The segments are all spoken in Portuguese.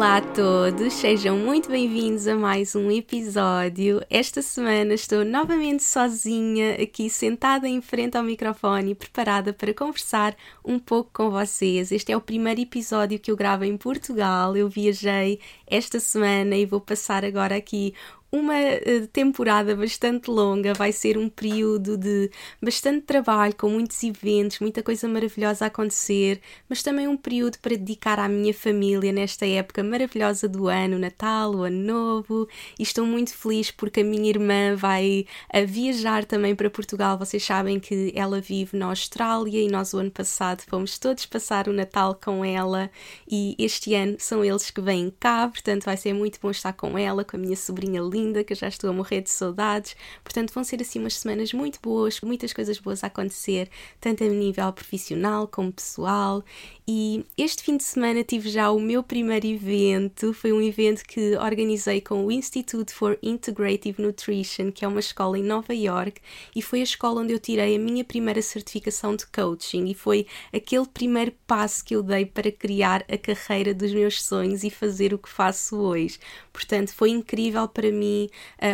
Olá a todos, sejam muito bem-vindos a mais um episódio. Esta semana estou novamente sozinha aqui sentada em frente ao microfone, preparada para conversar um pouco com vocês. Este é o primeiro episódio que eu gravo em Portugal. Eu viajei esta semana e vou passar agora aqui uma eh, temporada bastante longa, vai ser um período de bastante trabalho, com muitos eventos, muita coisa maravilhosa a acontecer, mas também um período para dedicar à minha família nesta época maravilhosa do ano, Natal, o Ano Novo, e estou muito feliz porque a minha irmã vai a viajar também para Portugal. Vocês sabem que ela vive na Austrália e nós o ano passado fomos todos passar o Natal com ela e este ano são eles que vêm cá, portanto vai ser muito bom estar com ela, com a minha sobrinha linda que eu já estou a morrer de saudades. Portanto, vão ser assim umas semanas muito boas, muitas coisas boas a acontecer, tanto a nível profissional como pessoal. E este fim de semana tive já o meu primeiro evento. Foi um evento que organizei com o Institute for Integrative Nutrition, que é uma escola em Nova York, e foi a escola onde eu tirei a minha primeira certificação de coaching. E foi aquele primeiro passo que eu dei para criar a carreira dos meus sonhos e fazer o que faço hoje. Portanto, foi incrível para mim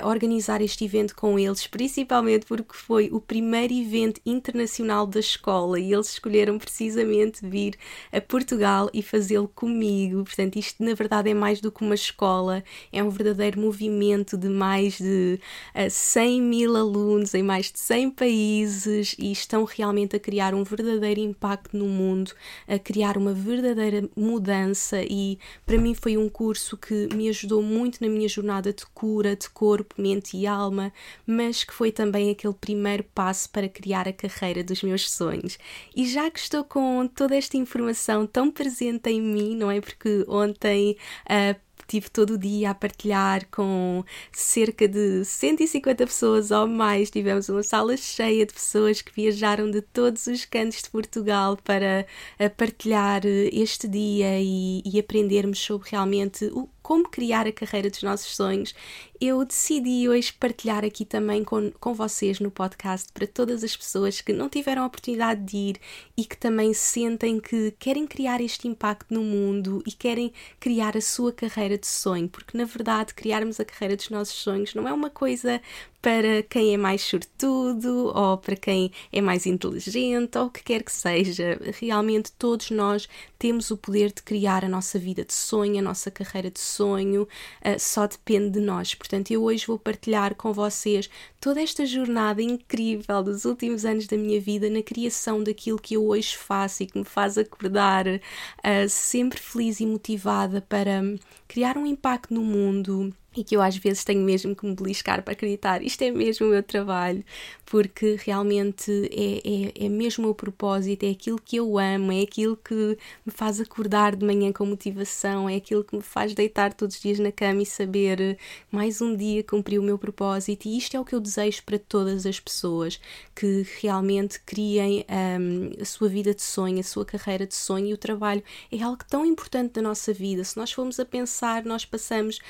organizar este evento com eles, principalmente porque foi o primeiro evento internacional da escola e eles escolheram precisamente vir a Portugal e fazê-lo comigo. Portanto, isto na verdade é mais do que uma escola, é um verdadeiro movimento de mais de uh, 100 mil alunos em mais de 100 países e estão realmente a criar um verdadeiro impacto no mundo, a criar uma verdadeira mudança. E para mim foi um curso que me ajudou muito na minha jornada de cura, de corpo, mente e alma, mas que foi também aquele primeiro passo para criar a carreira dos meus sonhos. E já que estou com toda esta informação tão presente em mim, não é? Porque ontem uh, tive todo o dia a partilhar com cerca de 150 pessoas ou mais. Tivemos uma sala cheia de pessoas que viajaram de todos os cantos de Portugal para ah, partilhar este dia e, e aprendermos sobre realmente o como criar a carreira dos nossos sonhos, eu decidi hoje partilhar aqui também com, com vocês no podcast para todas as pessoas que não tiveram a oportunidade de ir e que também sentem que querem criar este impacto no mundo e querem criar a sua carreira de sonho, porque na verdade criarmos a carreira dos nossos sonhos não é uma coisa para quem é mais sortudo ou para quem é mais inteligente ou o que quer que seja. Realmente todos nós temos o poder de criar a nossa vida de sonho, a nossa carreira de sonho, uh, só depende de nós. Portanto, eu hoje vou partilhar com vocês toda esta jornada incrível dos últimos anos da minha vida na criação daquilo que eu hoje faço e que me faz acordar uh, sempre feliz e motivada para criar um impacto no mundo e que eu às vezes tenho mesmo que me beliscar para acreditar. Isto é mesmo o meu trabalho, porque realmente é, é, é mesmo o meu propósito, é aquilo que eu amo, é aquilo que me faz acordar de manhã com motivação, é aquilo que me faz deitar todos os dias na cama e saber mais um dia cumprir o meu propósito, e isto é o que eu desejo para todas as pessoas que realmente criem um, a sua vida de sonho, a sua carreira de sonho, e o trabalho é algo tão importante da nossa vida. Se nós formos a pensar, nós passamos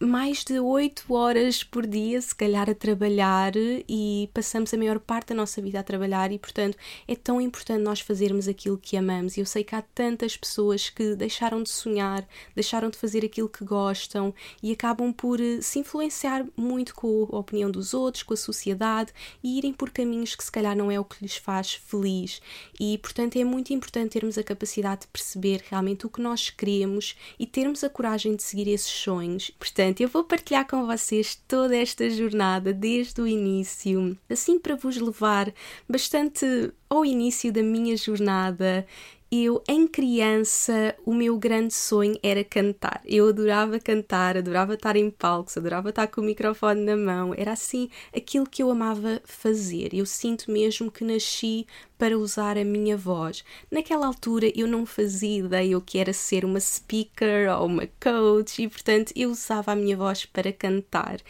mais de 8 horas por dia, se calhar, a trabalhar e passamos a maior parte da nossa vida a trabalhar e, portanto, é tão importante nós fazermos aquilo que amamos. E eu sei que há tantas pessoas que deixaram de sonhar, deixaram de fazer aquilo que gostam e acabam por eh, se influenciar muito com a opinião dos outros, com a sociedade e irem por caminhos que, se calhar, não é o que lhes faz feliz. E, portanto, é muito importante termos a capacidade de perceber realmente o que nós queremos e termos a coragem de seguir esses sonhos. Portanto, Portanto, eu vou partilhar com vocês toda esta jornada desde o início, assim para vos levar bastante ao início da minha jornada eu, em criança, o meu grande sonho era cantar. Eu adorava cantar, adorava estar em palcos, adorava estar com o microfone na mão. Era assim aquilo que eu amava fazer. Eu sinto mesmo que nasci para usar a minha voz. Naquela altura eu não fazia ideia o que era ser uma speaker ou uma coach e, portanto, eu usava a minha voz para cantar.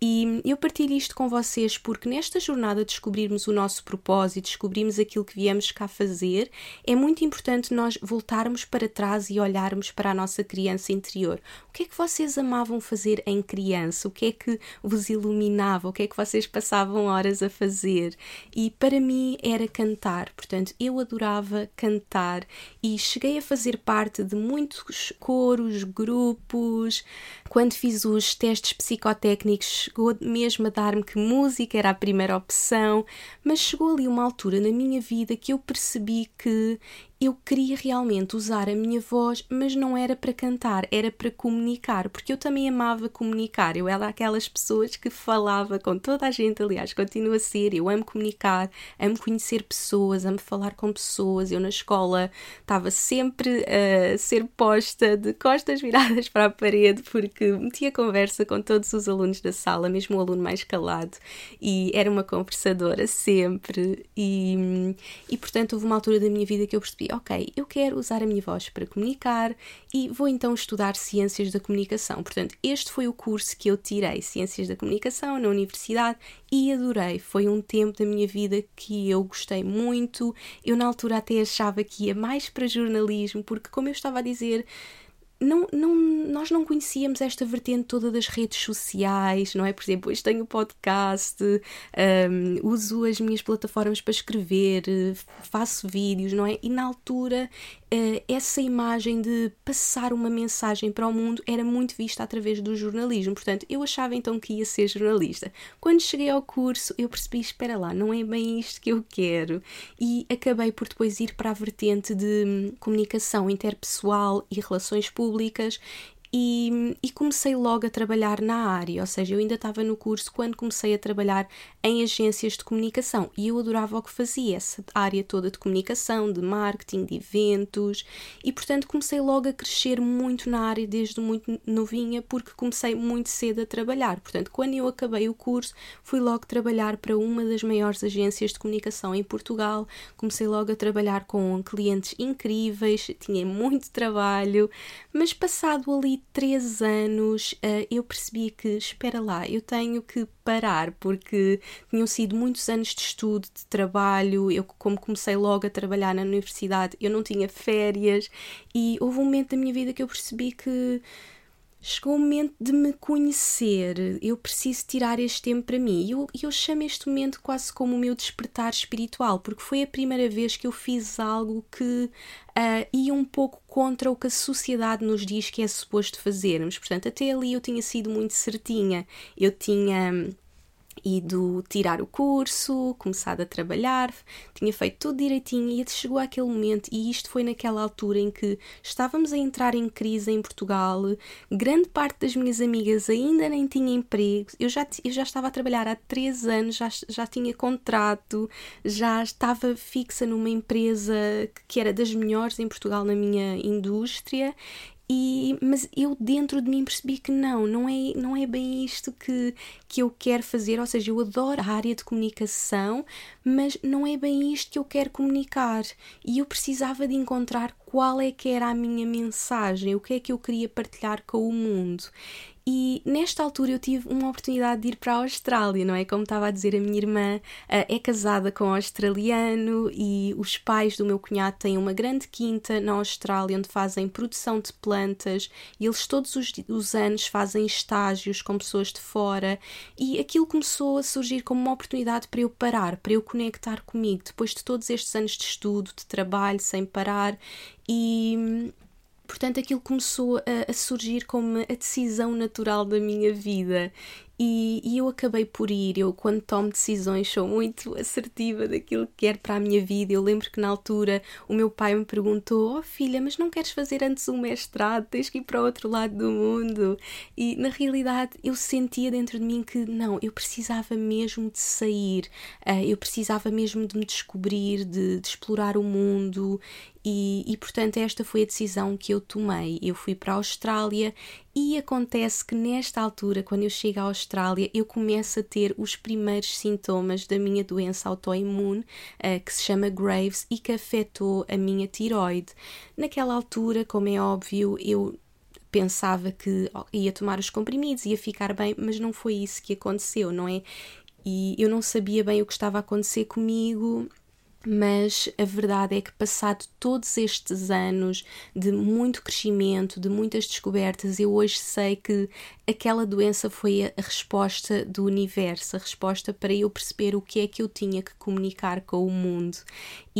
E eu partilho isto com vocês porque nesta jornada de descobrirmos o nosso propósito, descobrirmos aquilo que viemos cá fazer, é muito importante nós voltarmos para trás e olharmos para a nossa criança interior. O que é que vocês amavam fazer em criança? O que é que vos iluminava? O que é que vocês passavam horas a fazer? E para mim era cantar, portanto, eu adorava cantar e cheguei a fazer parte de muitos coros, grupos. Quando fiz os testes psicotécnicos, chegou mesmo a dar-me que música era a primeira opção, mas chegou ali uma altura na minha vida que eu percebi que eu queria realmente usar a minha voz, mas não era para cantar, era para comunicar, porque eu também amava comunicar. Eu era aquelas pessoas que falava com toda a gente, aliás, continuo a ser. Eu amo comunicar, amo conhecer pessoas, amo falar com pessoas. Eu na escola estava sempre a ser posta de costas viradas para a parede, porque metia conversa com todos os alunos da sala, mesmo o aluno mais calado, e era uma conversadora sempre. E, e portanto, houve uma altura da minha vida que eu percebi ok, eu quero usar a minha voz para comunicar e vou então estudar Ciências da Comunicação. Portanto, este foi o curso que eu tirei, Ciências da Comunicação, na universidade, e adorei. Foi um tempo da minha vida que eu gostei muito. Eu, na altura, até achava que ia mais para jornalismo, porque, como eu estava a dizer, não, não, nós não conhecíamos esta vertente toda das redes sociais, não é? Por exemplo, hoje tenho podcast, um, uso as minhas plataformas para escrever, faço vídeos, não é? E na altura uh, essa imagem de passar uma mensagem para o mundo era muito vista através do jornalismo. Portanto, eu achava então que ia ser jornalista. Quando cheguei ao curso, eu percebi: espera lá, não é bem isto que eu quero. E acabei por depois ir para a vertente de hum, comunicação interpessoal e relações públicas e, e, comecei logo a trabalhar na área, ou seja, eu ainda estava no curso quando comecei a trabalhar em agências de comunicação e eu adorava o que fazia, essa área toda de comunicação, de marketing, de eventos e, portanto, comecei logo a crescer muito na área desde muito novinha porque comecei muito cedo a trabalhar. Portanto, quando eu acabei o curso, fui logo trabalhar para uma das maiores agências de comunicação em Portugal, comecei logo a trabalhar com clientes incríveis, tinha muito trabalho, mas passado ali três anos uh, eu percebi que, espera lá, eu tenho que parar, porque tinham sido muitos anos de estudo, de trabalho. Eu, como comecei logo a trabalhar na universidade, eu não tinha férias e houve um momento da minha vida que eu percebi que chegou o momento de me conhecer, eu preciso tirar este tempo para mim. E eu, eu chamo este momento quase como o meu despertar espiritual, porque foi a primeira vez que eu fiz algo que uh, ia um pouco contra o que a sociedade nos diz que é suposto fazermos. Portanto, até ali eu tinha sido muito certinha, eu tinha ido tirar o curso, começado a trabalhar, tinha feito tudo direitinho e chegou aquele momento, e isto foi naquela altura em que estávamos a entrar em crise em Portugal, grande parte das minhas amigas ainda nem tinha emprego, eu já, eu já estava a trabalhar há três anos, já, já tinha contrato, já estava fixa numa empresa que era das melhores em Portugal na minha indústria e, mas eu dentro de mim percebi que não, não é, não é bem isto que, que eu quero fazer. Ou seja, eu adoro a área de comunicação, mas não é bem isto que eu quero comunicar. E eu precisava de encontrar qual é que era a minha mensagem, o que é que eu queria partilhar com o mundo. E nesta altura eu tive uma oportunidade de ir para a Austrália, não é? Como estava a dizer, a minha irmã uh, é casada com um australiano e os pais do meu cunhado têm uma grande quinta na Austrália onde fazem produção de plantas e eles todos os, os anos fazem estágios com pessoas de fora e aquilo começou a surgir como uma oportunidade para eu parar, para eu conectar comigo depois de todos estes anos de estudo, de trabalho sem parar e Portanto, aquilo começou a, a, surgir como a decisão natural da minha vida e, e, eu acabei por ir. Eu, quando tomo decisões, sou muito assertiva daquilo que quero para a minha vida. Eu lembro que na altura o meu pai me perguntou: Oh filha, mas não queres fazer antes um mestrado? Tens que ir para o outro lado do mundo. E na realidade eu sentia dentro de mim que não, eu precisava mesmo de sair, uh, eu precisava mesmo de me descobrir, de, de explorar o mundo E, e, portanto, esta foi a decisão que eu tomei. Eu fui para a Austrália e acontece que nesta altura, quando eu chego à Austrália, eu começo a ter os primeiros sintomas da minha doença autoimune, uh, que se chama Graves e que afetou a minha tiroide. Naquela altura, como é óbvio, eu pensava que ia tomar os comprimidos, ia ficar bem, mas não foi isso que aconteceu, não é? E eu não sabia bem o que estava a acontecer comigo, mas a verdade é que, passado todos estes anos de muito crescimento, de muitas descobertas, eu hoje sei que aquela doença foi a resposta do universo, a resposta para eu perceber o que é que eu tinha que comunicar com o mundo.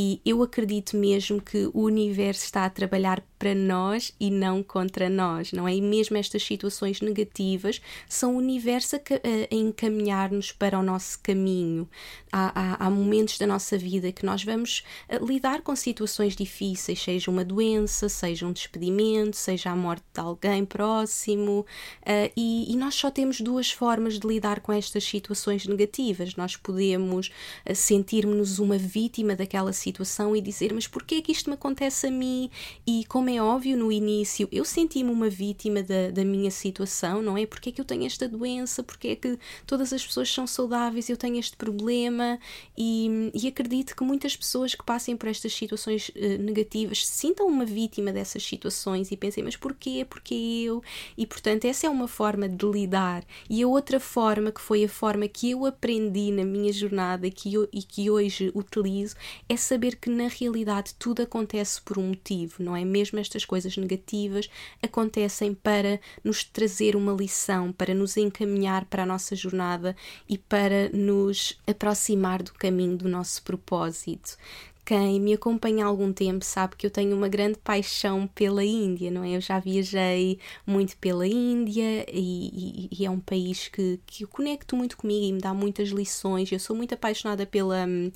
E eu acredito mesmo que o universo está a trabalhar para nós e não contra nós, não é? E mesmo estas situações negativas são o universo a, a encaminhar-nos para o nosso caminho. Há, há, há, momentos da nossa vida que nós vamos eh, lidar com situações difíceis, seja uma doença, seja um despedimento, seja a morte de alguém próximo, uh, e, e, nós só temos duas formas de lidar com estas situações negativas. Nós podemos uh, sentir-nos uma vítima daquela situação situação e dizer: Mas porquê é que isto me acontece a mim? E como é óbvio no início, eu senti-me uma vítima da, da minha situação, não é? Porque é que eu tenho esta doença? Porque é que todas as pessoas são saudáveis eu tenho este problema? E, e acredito que muitas pessoas que passem por estas situações uh, negativas sintam uma vítima dessas situações e pensem: Mas porquê? Porquê eu? E portanto, essa é uma forma de lidar. E a outra forma, que foi a forma que eu aprendi na minha jornada que eu, e que hoje utilizo, é saber saber que na realidade tudo acontece por um motivo, não é? Mesmo estas coisas negativas acontecem para nos trazer uma lição, para nos encaminhar para a nossa jornada e para nos aproximar do caminho do nosso propósito quem me acompanha há algum tempo sabe que eu tenho uma grande paixão pela Índia, não é? Eu já viajei muito pela Índia e, e, e, é um país que, que eu conecto muito comigo e me dá muitas lições. Eu sou muito apaixonada pela hum,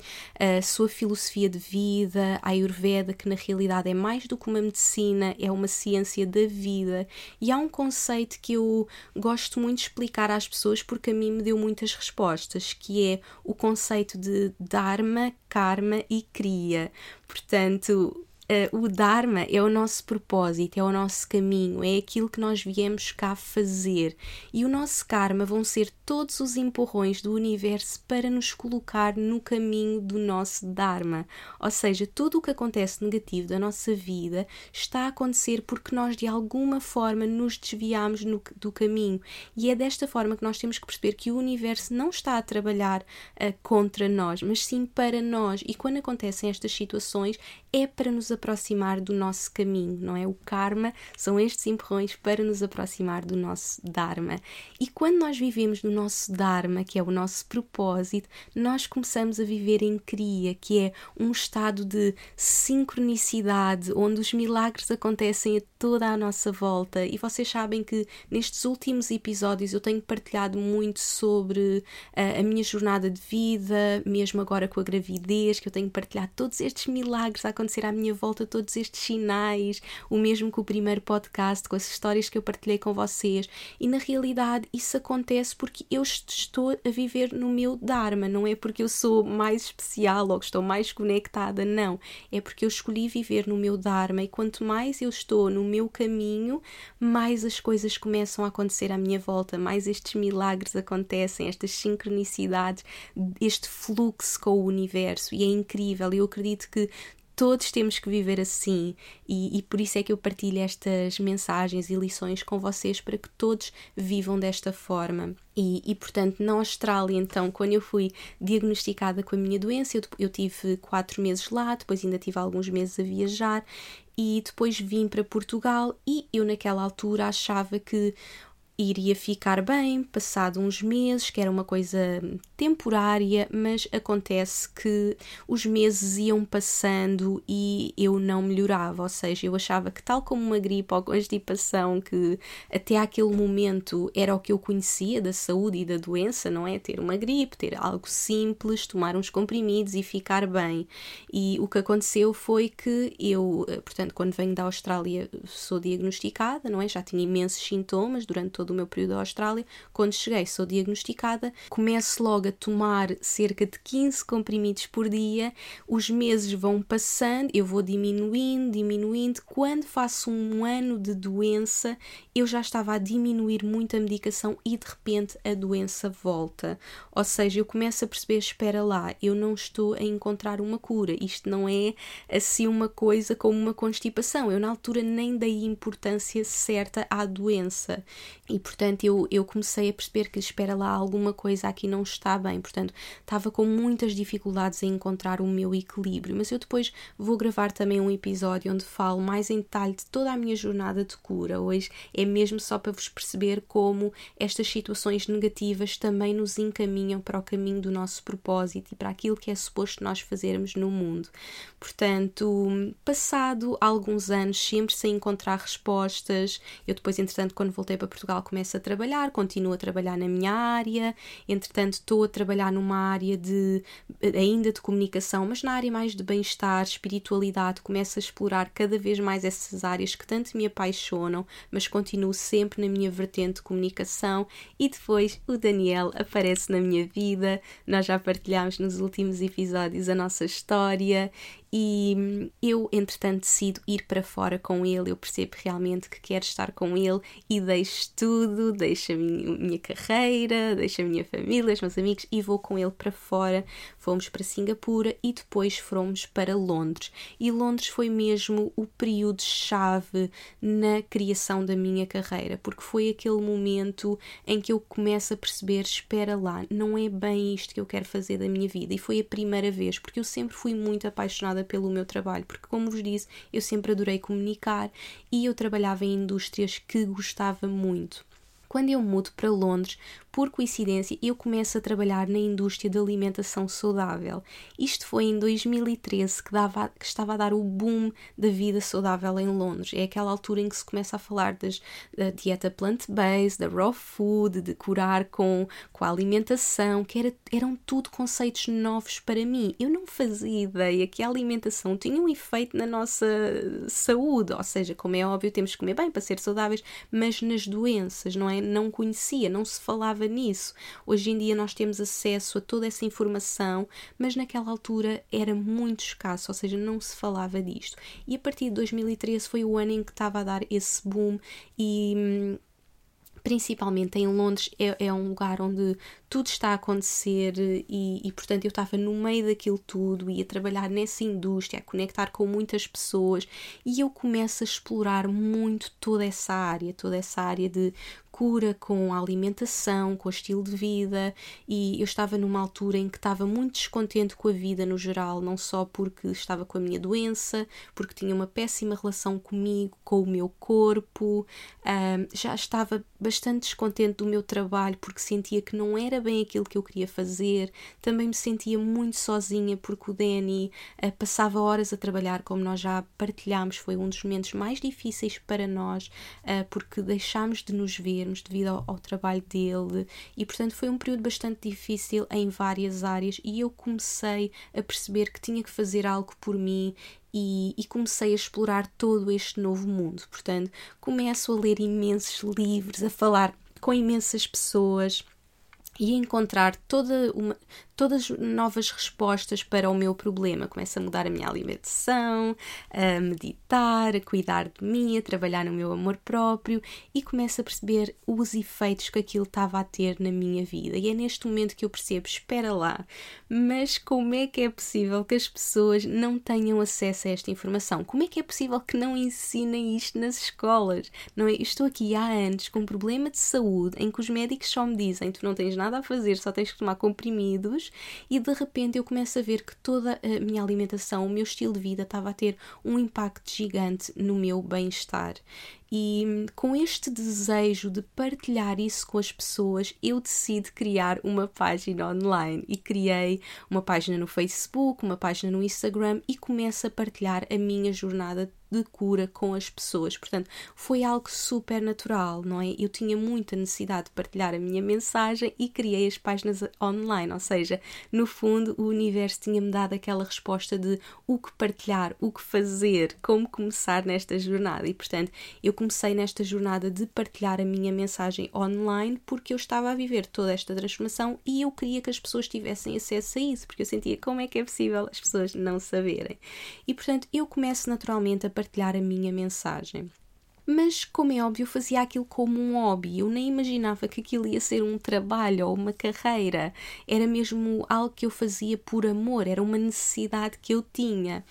sua filosofia de vida, a Ayurveda, que na realidade é mais do que uma medicina, é uma ciência da vida. E há um conceito que eu gosto muito de explicar às pessoas porque a mim me deu muitas respostas, que é o conceito de Dharma, Karma e dia. Portanto, uh, o Dharma é o nosso propósito, é o nosso caminho, é aquilo que nós viemos cá fazer. E o nosso karma vão ser todos os empurrões do universo para nos colocar no caminho do nosso Dharma. Ou seja, tudo o que acontece negativo da nossa vida está a acontecer porque nós de alguma forma nos desviamos no, do caminho. E é desta forma que nós temos que perceber que o universo não está a trabalhar uh, contra nós, mas sim para nós. E quando acontecem estas situações, é para nos aproximar do nosso caminho, não é? O karma são estes empurrões para nos aproximar do nosso Dharma. E quando nós vivemos no nosso Dharma, que é o nosso propósito, nós começamos a viver em Kriya, que é um estado de sincronicidade, onde os milagres acontecem a toda a nossa volta. E vocês sabem que nestes últimos episódios eu tenho partilhado muito sobre uh, a minha jornada de vida, mesmo agora com a gravidez, que eu tenho partilhado todos estes milagres a acontecer à minha volta todos estes sinais, o mesmo que o primeiro podcast, com as histórias que eu partilhei com vocês. E na realidade isso acontece porque eu estou a viver no meu Dharma, não é porque eu sou mais especial ou que estou mais conectada, não. É porque eu escolhi viver no meu Dharma e quanto mais eu estou no meu caminho, mais as coisas começam a acontecer à minha volta, mais estes milagres acontecem, estas sincronicidades, este fluxo com o universo. E é incrível, eu acredito que todos temos que viver assim e, e, por isso é que eu partilho estas mensagens e lições com vocês para que todos vivam desta forma. E, e portanto, na Austrália, então, quando eu fui diagnosticada com a minha doença, eu, eu tive quatro meses lá, depois ainda tive alguns meses a viajar e depois vim para Portugal e eu naquela altura achava que iria ficar bem passado uns meses, que era uma coisa temporária, mas acontece que os meses iam passando e eu não melhorava, ou seja, eu achava que tal como uma gripe ou constipação que até aquele momento era o que eu conhecia da saúde e da doença, não é? Ter uma gripe, ter algo simples, tomar uns comprimidos e ficar bem. E o que aconteceu foi que eu, portanto, quando venho da Austrália sou diagnosticada, não é? Já tinha imensos sintomas durante todo do meu período da Austrália. Quando cheguei, sou diagnosticada, começo logo a tomar cerca de 15 comprimidos por dia. Os meses vão passando, eu vou diminuindo, diminuindo. Quando faço um ano de doença, eu já estava a diminuir muito a medicação e de repente a doença volta. Ou seja, eu começo a perceber: espera lá, eu não estou a encontrar uma cura. Isto não é assim uma coisa como uma constipação. Eu, na altura, nem dei importância certa à doença e, portanto, eu, eu comecei a perceber que, espera lá, alguma coisa aqui não está bem. Portanto, estava com muitas dificuldades em encontrar o meu equilíbrio. Mas eu depois vou gravar também um episódio onde falo mais em detalhe de toda a minha jornada de cura. Hoje é mesmo só para vos perceber como estas situações negativas também nos encaminham para o caminho do nosso propósito e para aquilo que é suposto nós fazermos no mundo. Portanto, passado alguns anos, sempre sem encontrar respostas, eu depois, entretanto, quando voltei para Portugal, começo a trabalhar, continuo a trabalhar na minha área, entretanto, estou a trabalhar numa área de ainda de comunicação, mas na área mais de bem-estar, espiritualidade, começo a explorar cada vez mais essas áreas que tanto me apaixonam, mas continuo sempre na minha vertente de comunicação e depois o Daniel aparece na minha vida. Nós já partilhámos nos últimos episódios a nossa história e eu, entretanto, decido ir para fora com ele. Eu percebo realmente que quero estar com ele e deixo tudo, deixo a minha, minha carreira, deixo a minha família, os meus amigos e vou com ele para fora. Fomos para Singapura e depois fomos para Londres. E Londres foi mesmo o período-chave na criação da minha carreira, porque foi aquele momento em que eu começo a perceber: espera lá, não é bem isto que eu quero fazer da minha vida. E foi a primeira vez, porque eu sempre fui muito apaixonada pelo meu trabalho, porque, como vos disse, eu sempre adorei comunicar e eu trabalhava em indústrias que gostava muito. Quando eu mudo para Londres, por coincidência, eu começo a trabalhar na indústria da alimentação saudável. Isto foi em 2013 que, dava, que estava a dar o boom da vida saudável em Londres. É aquela altura em que se começa a falar das, da dieta plant-based, da raw food, de curar com, com a alimentação, que era, eram tudo conceitos novos para mim. Eu não fazia ideia que a alimentação tinha um efeito na nossa saúde, ou seja, como é óbvio, temos que comer bem para ser saudáveis, mas nas doenças, não é? Não conhecia, não se falava pensava nisso. Hoje em dia nós temos acesso a toda essa informação, mas naquela altura era muito escasso, ou seja, não se falava disto. E a partir de 2013 foi o ano em que estava a dar esse boom e hum, principalmente em Londres, é, é, um lugar onde tudo está a acontecer e, e, portanto, eu estava no meio daquilo tudo e a trabalhar nessa indústria, a conectar com muitas pessoas e eu começo a explorar muito toda essa área, toda essa área de cura com a alimentação, com o estilo de vida, e eu estava numa altura em que estava muito descontente com a vida no geral, não só porque estava com a minha doença, porque tinha uma péssima relação comigo, com o meu corpo, já estava bastante descontente do meu trabalho porque sentia que não era bem aquilo que eu queria fazer, também me sentia muito sozinha porque o Danny uh, passava horas a trabalhar, como nós já partilhámos, foi um dos momentos mais difíceis para nós, uh, porque deixámos de nos ver devido ao, ao, trabalho dele e portanto foi um período bastante difícil em várias áreas e eu comecei a perceber que tinha que fazer algo por mim e, e, comecei a explorar todo este novo mundo. Portanto, começo a ler imensos livros, a falar com imensas pessoas e encontrar toda uma, todas novas respostas para o meu problema. Começo a mudar a minha alimentação, a meditar, a cuidar de mim, a trabalhar no meu amor próprio e começo a perceber os efeitos que aquilo estava a ter na minha vida. E é neste momento que eu percebo: espera lá, mas como é que é possível que as pessoas não tenham acesso a esta informação? Como é que é possível que não ensinem isto nas escolas? Não é? Estou aqui há anos com um problema de saúde em que os médicos só me dizem: tu não tens nada a fazer, só tens que tomar comprimidos e de repente eu começo a ver que toda a minha alimentação, o meu estilo de vida estava a ter um impacto gigante no meu bem-estar. E com este desejo de partilhar isso com as pessoas, eu decidi criar uma página online e criei uma página no Facebook, uma página no Instagram e começo a partilhar a minha jornada de cura com as pessoas. Portanto, foi algo super natural, não é? Eu tinha muita necessidade de partilhar a minha mensagem e criei as páginas online, ou seja, no fundo, o universo tinha-me dado aquela resposta de o que partilhar, o que fazer, como começar nesta jornada. E, portanto, eu comecei nesta jornada de partilhar a minha mensagem online porque eu estava a viver toda esta transformação e eu queria que as pessoas tivessem acesso a isso, porque eu sentia como é que é possível as pessoas não saberem. E portanto, eu começo naturalmente a partilhar a minha mensagem. Mas, como é óbvio, eu fazia aquilo como um hobby. Eu nem imaginava que aquilo ia ser um trabalho ou uma carreira. Era mesmo algo que eu fazia por amor, era uma necessidade que eu tinha.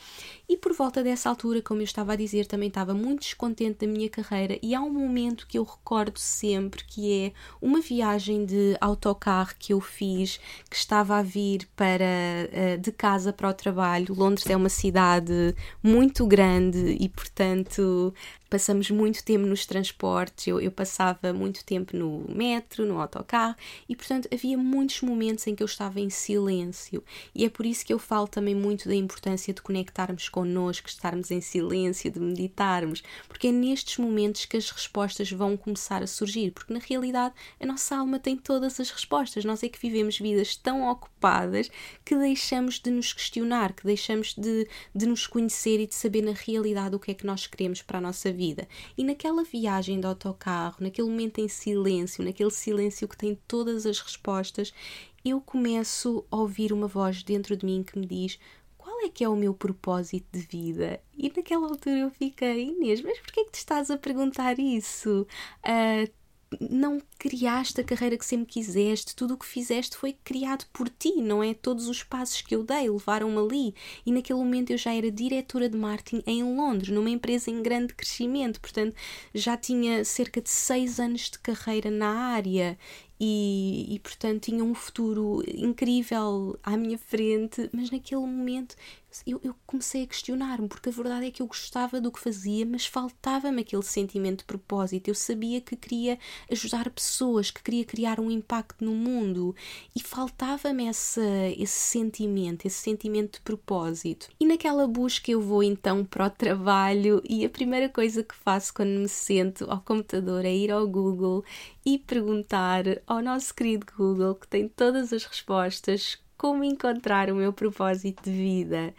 E por volta dessa altura, como eu estava a dizer, também estava muito descontente da minha carreira. E há um momento que eu recordo sempre que é uma viagem de autocarro que eu fiz, que estava a vir para eh, de casa para o trabalho. Londres é uma cidade muito grande e, portanto, passamos muito tempo nos transportes, eu, eu, passava muito tempo no metro, no autocarro e, portanto, havia muitos momentos em que eu estava em silêncio. E é por isso que eu falo também muito da importância de conectarmos com connosco, estarmos em silêncio, de meditarmos, porque é nestes momentos que as respostas vão começar a surgir, porque na realidade a nossa alma tem todas as respostas. Nós é que vivemos vidas tão ocupadas que deixamos de nos questionar, que deixamos de, de nos conhecer e de saber na realidade o que é que nós queremos para a nossa vida. E naquela viagem de autocarro, naquele momento em silêncio, naquele silêncio que tem todas as respostas, eu começo a ouvir uma voz dentro de mim que me diz: é que é o meu propósito de vida? E naquela altura eu fiquei, Inês, mas porquê é que te estás a perguntar isso? Uh, não criaste a carreira que sempre quiseste, tudo o que fizeste foi criado por ti, não é? Todos os passos que eu dei levaram-me ali. E naquele momento eu já era diretora de marketing em Londres, numa empresa em grande crescimento, portanto já tinha cerca de seis anos de carreira na área e, e, portanto tinha um futuro incrível à minha frente, mas naquele momento eu, eu comecei a questionar-me, porque a verdade é que eu gostava do que fazia, mas faltava-me aquele sentimento de propósito. Eu sabia que queria ajudar pessoas, que queria criar um impacto no mundo e faltava-me esse, esse sentimento, esse sentimento de propósito. E naquela busca eu vou então para o trabalho e a primeira coisa que faço quando me sento ao computador é ir ao Google e perguntar ao nosso querido Google, que tem todas as respostas, como encontrar o meu propósito de vida.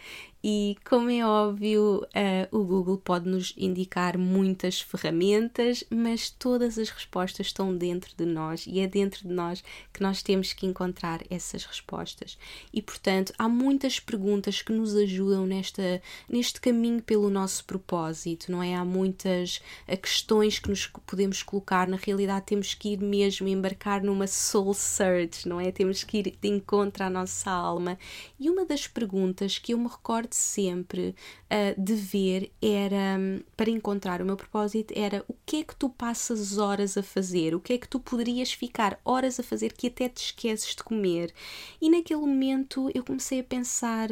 E, como é óbvio, uh, o Google pode nos indicar muitas ferramentas, mas todas as respostas estão dentro de nós e é dentro de nós que nós temos que encontrar essas respostas. E, portanto, há muitas perguntas que nos ajudam nesta, neste caminho pelo nosso propósito, não é? Há muitas uh, questões que nos podemos colocar. Na realidade, temos que ir mesmo embarcar numa soul search, não é? Temos que ir de encontro à nossa alma. E uma das perguntas que eu me recordo sempre uh, de ver era, para encontrar o meu propósito, era o que é que tu passas horas a fazer, o que é que tu poderias ficar horas a fazer que até te esqueces de comer. E naquele momento eu comecei a pensar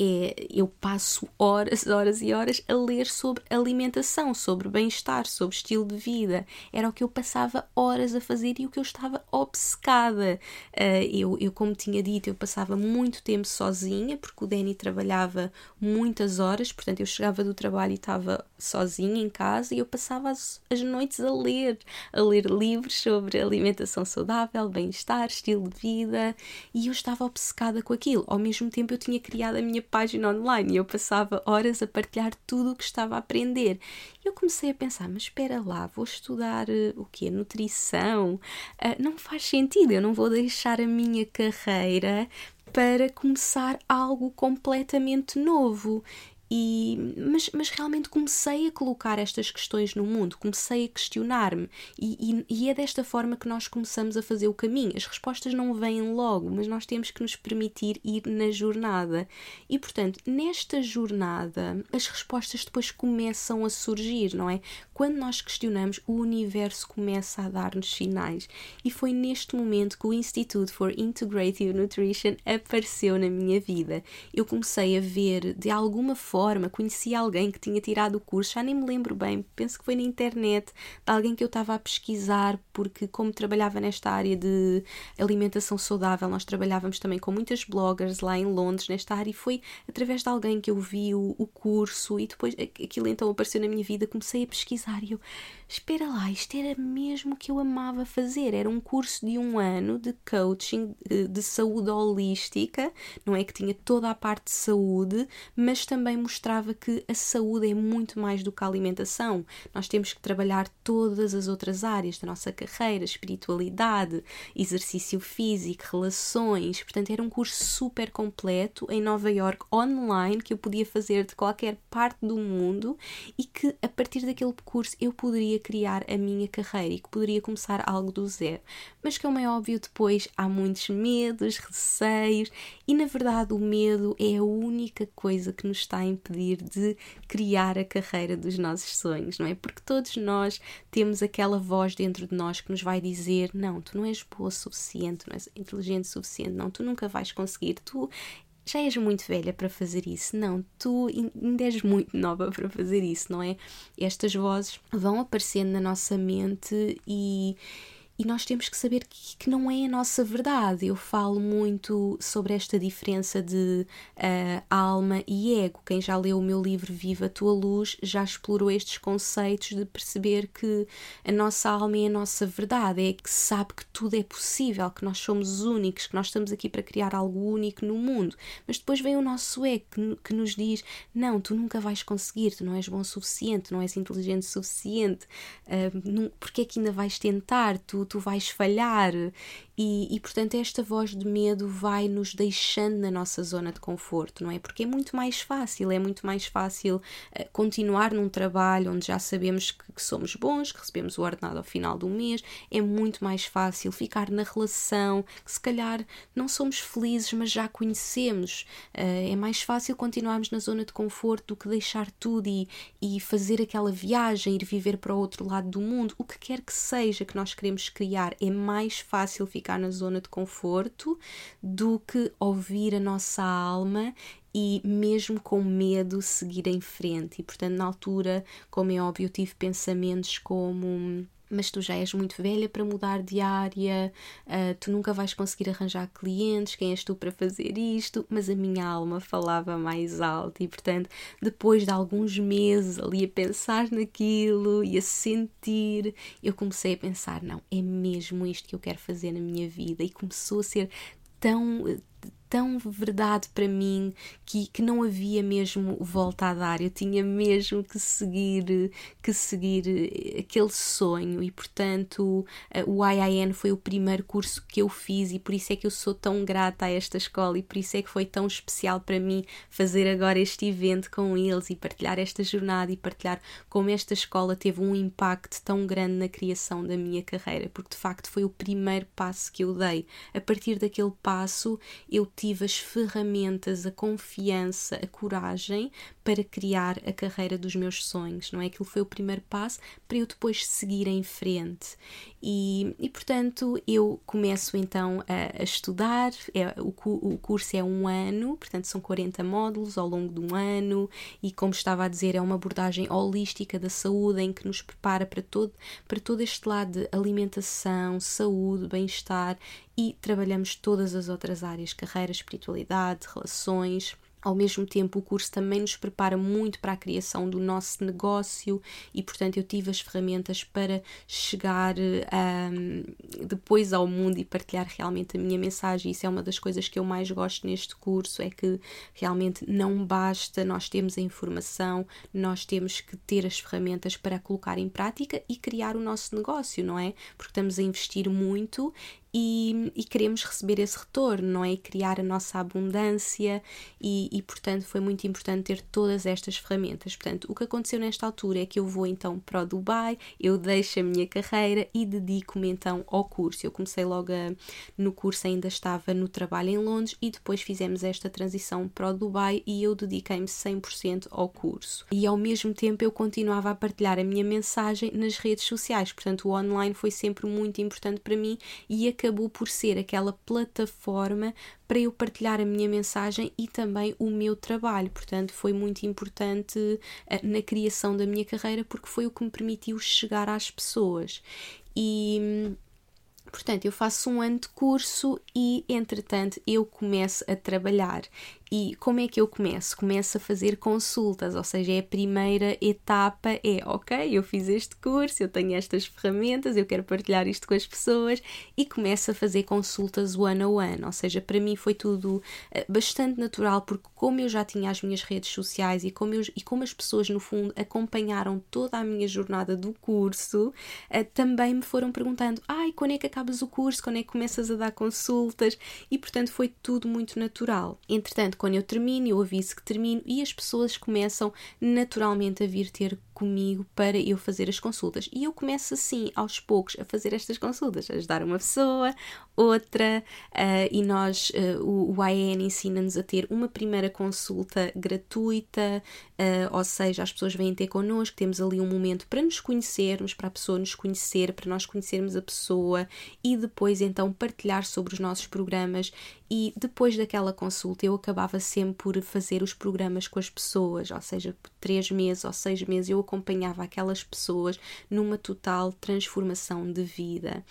é eu passo horas, horas e horas a ler sobre alimentação, sobre bem-estar, sobre estilo de vida. Era o que eu passava horas a fazer e o que eu estava obcecada. Uh, eu, eu, como tinha dito, eu passava muito tempo sozinha, porque o Danny trabalhava muitas horas, portanto eu chegava do trabalho e estava sozinha em casa e eu passava as, as noites a ler, a ler livros sobre alimentação saudável, bem-estar, estilo de vida, e eu estava obcecada com aquilo. Ao mesmo tempo eu tinha criado a minha página online e eu passava horas a partilhar tudo o que estava a aprender. E eu comecei a pensar, mas espera lá, vou estudar uh, o quê? Nutrição? Uh, não faz sentido, eu não vou deixar a minha carreira para começar algo completamente novo. E, mas, mas realmente comecei a colocar estas questões no mundo, comecei a questionar-me, e, e, e, é desta forma que nós começamos a fazer o caminho. As respostas não vêm logo, mas nós temos que nos permitir ir na jornada. E portanto, nesta jornada, as respostas depois começam a surgir, não é? Quando nós questionamos, o universo começa a dar-nos sinais. E foi neste momento que o Institute for Integrative Nutrition apareceu na minha vida. Eu comecei a ver de alguma forma forma, conheci alguém que tinha tirado o curso, já nem me lembro bem, penso que foi na internet, de alguém que eu estava a pesquisar, porque como trabalhava nesta área de alimentação saudável, nós trabalhávamos também com muitas bloggers lá em Londres, nesta área, e foi através de alguém que eu vi o, o curso e depois aquilo então apareceu na minha vida, comecei a pesquisar e eu, espera lá, isto era mesmo que eu amava fazer, era um curso de um ano de coaching de, de saúde holística, não é que tinha toda a parte de saúde, mas também mostrava que a saúde é muito mais do que a alimentação. Nós temos que trabalhar todas as outras áreas da nossa carreira, espiritualidade, exercício físico, relações. Portanto, era um curso super completo em Nova York, online, que eu podia fazer de qualquer parte do mundo e que a partir daquele curso eu poderia criar a minha carreira e que poderia começar algo do zero. Mas, como é óbvio, depois há muitos medos, receios e, na verdade, o medo é a única coisa que nos está a impedir de criar a carreira dos nossos sonhos, não é? Porque todos nós temos aquela voz dentro de nós que nos vai dizer: não, tu não és boa o suficiente, não és inteligente o suficiente, não, tu nunca vais conseguir, tu já és muito velha para fazer isso. Não, tu ainda és muito nova para fazer isso, não é? Estas vozes vão aparecendo na nossa mente e e nós temos que saber que, que, não é a nossa verdade. Eu falo muito sobre esta diferença de uh, alma e ego. Quem já leu o meu livro Viva a Tua Luz já explorou estes conceitos de perceber que a nossa alma é a nossa verdade, é que sabe que tudo é possível, que nós somos únicos, que nós estamos aqui para criar algo único no mundo. Mas depois vem o nosso ego que, que nos diz: não, tu nunca vais conseguir, tu não és bom o suficiente, não és inteligente o suficiente, uh, não, porque é que ainda vais tentar? Tu, tu vais falhar. E, e, portanto, esta voz de medo vai nos deixando na nossa zona de conforto, não é? Porque é muito mais fácil, é muito mais fácil uh, continuar num trabalho onde já sabemos que, que, somos bons, que recebemos o ordenado ao final do mês, é muito mais fácil ficar na relação que se calhar não somos felizes, mas já conhecemos. Uh, é mais fácil continuarmos na zona de conforto do que deixar tudo e, e fazer aquela viagem, ir viver para o outro lado do mundo, o que quer que seja que nós queremos criar, é mais fácil ficar ficar na zona de conforto do que ouvir a nossa alma e mesmo com medo seguir em frente. E portanto, na altura, como é óbvio, eu tive pensamentos como mas tu já és muito velha para mudar de área, uh, tu nunca vais conseguir arranjar clientes, quem és tu para fazer isto? Mas a minha alma falava mais alto e, portanto, depois de alguns meses ali a pensar naquilo e a sentir, eu comecei a pensar: não, é mesmo isto que eu quero fazer na minha vida, e começou a ser tão tão verdade para mim que, que não havia mesmo volta a dar, eu tinha mesmo que seguir, que seguir aquele sonho e portanto o IIN foi o primeiro curso que eu fiz e por isso é que eu sou tão grata a esta escola e por isso é que foi tão especial para mim fazer agora este evento com eles e partilhar esta jornada e partilhar como esta escola teve um impacto tão grande na criação da minha carreira, porque de facto foi o primeiro passo que eu dei. A partir daquele passo eu tive as ferramentas, a confiança, a coragem para criar a carreira dos meus sonhos, não é? Aquilo foi o primeiro passo para eu depois seguir em frente. E, e portanto, eu começo então a, a estudar, é, o, o curso é um ano, portanto, são 40 módulos ao longo de um ano, e como estava a dizer, é uma abordagem holística da saúde em que nos prepara para todo, para todo este lado de alimentação, saúde, bem-estar e trabalhamos todas as outras áreas: carreira, espiritualidade, relações. Ao mesmo tempo, o curso também nos prepara muito para a criação do nosso negócio e, portanto, eu tive as ferramentas para chegar um, depois ao mundo e partilhar realmente a minha mensagem. Isso é uma das coisas que eu mais gosto neste curso: é que realmente não basta nós termos a informação, nós temos que ter as ferramentas para colocar em prática e criar o nosso negócio, não é? Porque estamos a investir muito e, e, queremos receber esse retorno, não é? E criar a nossa abundância e, e, portanto, foi muito importante ter todas estas ferramentas. Portanto, o que aconteceu nesta altura é que eu vou então para o Dubai, eu deixo a minha carreira e dedico-me então ao curso. Eu comecei logo a, no curso, ainda estava no trabalho em Londres e depois fizemos esta transição para o Dubai e eu dediquei-me 100% ao curso. E ao mesmo tempo eu continuava a partilhar a minha mensagem nas redes sociais, portanto, o online foi sempre muito importante para mim e a acabou por ser aquela plataforma para eu partilhar a minha mensagem e também o meu trabalho. Portanto, foi muito importante uh, na criação da minha carreira porque foi o que me permitiu chegar às pessoas. E. Portanto, eu faço um ano de curso e, entretanto, eu começo a trabalhar. E como é que eu começo? Começo a fazer consultas, ou seja, é a primeira etapa é, ok, eu fiz este curso, eu tenho estas ferramentas, eu quero partilhar isto com as pessoas e começo a fazer consultas one on one, ou seja, para mim foi tudo eh, bastante natural porque como eu já tinha as minhas redes sociais e como, eu, e como as pessoas no fundo acompanharam toda a minha jornada do curso, eh, também me foram perguntando, ai, quando é que acabas o curso, quando é que começas a dar consultas e portanto foi tudo muito natural. Entretanto, quando eu termino, eu aviso que termino e as pessoas começam naturalmente a vir ter comigo para eu fazer as consultas. E eu começo assim, aos poucos, a fazer estas consultas, a ajudar uma pessoa, outra, uh, e nós, uh, o, o AEN ensina-nos a ter uma primeira consulta gratuita, uh, ou seja, as pessoas vêm ter connosco, temos ali um momento para nos conhecermos, para a pessoa nos conhecer, para nós conhecermos a pessoa e depois então partilhar sobre os nossos programas. E depois daquela consulta, eu acabava sempre por fazer os programas com as pessoas, ou seja, três meses ou seis meses, eu acompanhava aquelas pessoas numa total transformação de vida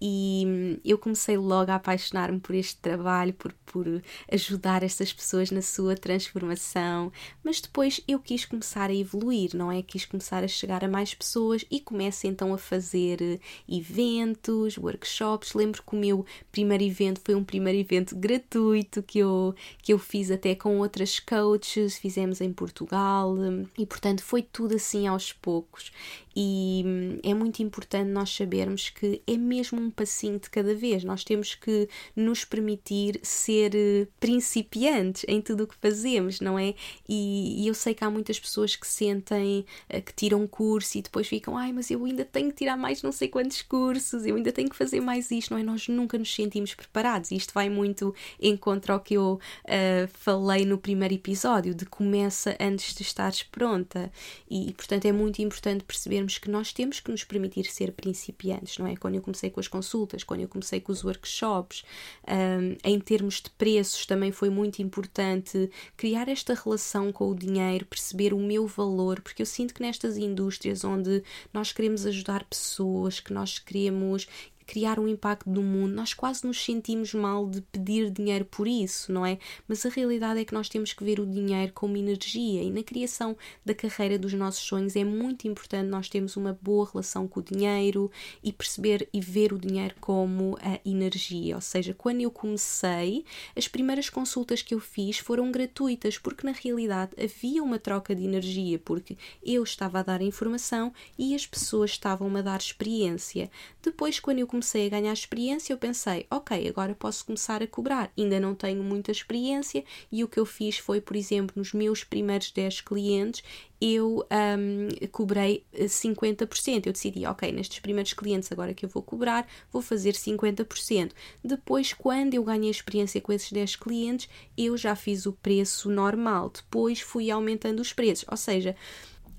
e eu comecei logo a apaixonar-me por este trabalho, por, por ajudar estas pessoas na sua transformação, mas depois eu quis começar a evoluir, não é? Quis começar a chegar a mais pessoas e começo então a fazer eh, eventos, workshops. Lembro que o meu primeiro evento foi um primeiro evento gratuito que eu, que eu fiz até com outras coaches, fizemos em Portugal e portanto foi tudo assim aos poucos. E hum, é muito importante nós sabermos que é mesmo um passinho de cada vez. Nós temos que nos permitir ser eh, principiantes em tudo o que fazemos, não é? E, e eu sei que há muitas pessoas que sentem eh, que tiram um curso e depois ficam, ai, mas eu ainda tenho que tirar mais não sei quantos cursos, eu ainda tenho que fazer mais isto, não é? Nós nunca nos sentimos preparados. Isto vai muito em contra ao que eu uh, falei no primeiro episódio, de começa antes de estares pronta. E portanto é muito importante percebermos que nós temos que nos permitir ser principiantes, não é? Quando eu comecei com as consultas, quando eu comecei com os workshops, um, em termos de preços também foi muito importante criar esta relação com o dinheiro, perceber o meu valor, porque eu sinto que nestas indústrias onde nós queremos ajudar pessoas, que nós queremos criar um impacto no mundo, nós quase nos sentimos mal de pedir dinheiro por isso, não é? Mas a realidade é que nós temos que ver o dinheiro como energia e na criação da carreira dos nossos sonhos é muito importante nós termos uma boa relação com o dinheiro e perceber e ver o dinheiro como a energia. Ou seja, quando eu comecei, as primeiras consultas que eu fiz foram gratuitas, porque na realidade havia uma troca de energia, porque eu estava a dar informação e as pessoas estavam a dar experiência. Depois, quando eu comecei a ganhar experiência, eu pensei, ok, agora posso começar a cobrar. Ainda não tenho muita experiência e o que eu fiz foi, por exemplo, nos meus primeiros 10 clientes, eu um, cobrei 50%. Eu decidi, ok, nestes primeiros clientes agora que eu vou cobrar, vou fazer 50%. Depois, quando eu ganhei experiência com esses 10 clientes, eu já fiz o preço normal. Depois fui aumentando os preços. Ou seja,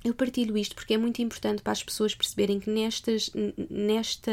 eu partilho isto porque é muito importante para as pessoas perceberem que nestas, nesta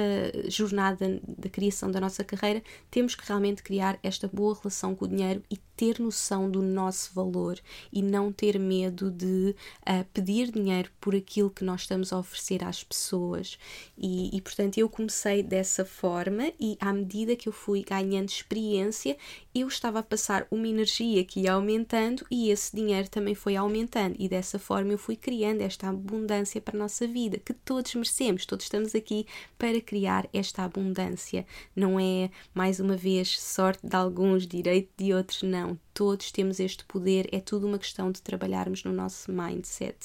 jornada da criação da nossa carreira temos que realmente criar esta boa relação com o dinheiro e ter noção do nosso valor e não ter medo de uh, pedir dinheiro por aquilo que nós estamos a oferecer às pessoas. E, e, portanto, eu comecei dessa forma, e à medida que eu fui ganhando experiência, eu estava a passar uma energia que ia aumentando e esse dinheiro também foi aumentando. E dessa forma eu fui criando esta abundância para a nossa vida, que todos merecemos, todos estamos aqui para criar esta abundância. Não é, mais uma vez, sorte de alguns, direito de outros, não todos temos este poder, é tudo uma questão de trabalharmos no nosso mindset.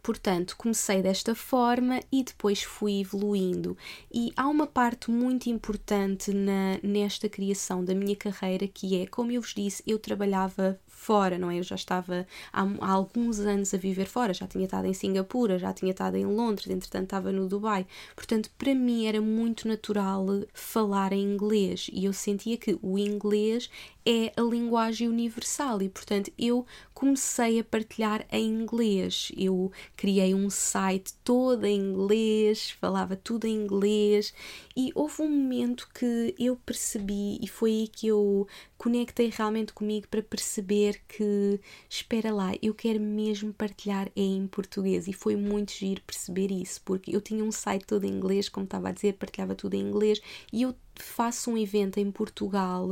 Portanto, comecei desta forma e depois fui evoluindo. E há uma parte muito importante na, nesta criação da minha carreira que é, como eu vos disse, eu trabalhava fora, não é? Eu já estava há, há, alguns anos a viver fora, já tinha estado em Singapura, já tinha estado em Londres, entretanto estava no Dubai. Portanto, para mim era muito natural falar em inglês e eu sentia que o inglês é a linguagem universal e, portanto, eu comecei a partilhar em inglês. Eu criei um site todo em inglês, falava tudo em inglês e houve um momento que eu percebi e foi aí que eu conectei realmente comigo para perceber que, espera lá, eu quero mesmo partilhar em português. E foi muito giro perceber isso, porque eu tinha um site todo em inglês, como estava a dizer, partilhava tudo em inglês e eu faço um evento em Portugal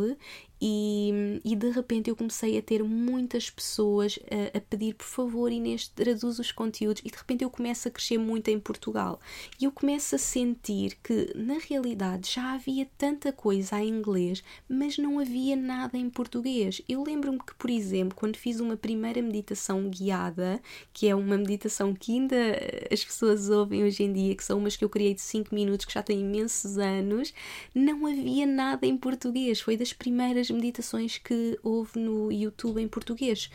e, e de repente eu comecei a ter muitas pessoas a, a, pedir por favor Inês traduz os conteúdos. E de repente eu começo a crescer muito em Portugal. E eu começo a sentir que na realidade já havia tanta coisa em inglês mas não havia nada em português. Eu lembro-me que por exemplo quando fiz uma primeira meditação guiada que é uma meditação que ainda as pessoas ouvem hoje em dia que são umas que eu criei de 5 minutos que já têm imensos anos não havia nada em português. Foi das primeiras meditações que houve no YouTube em português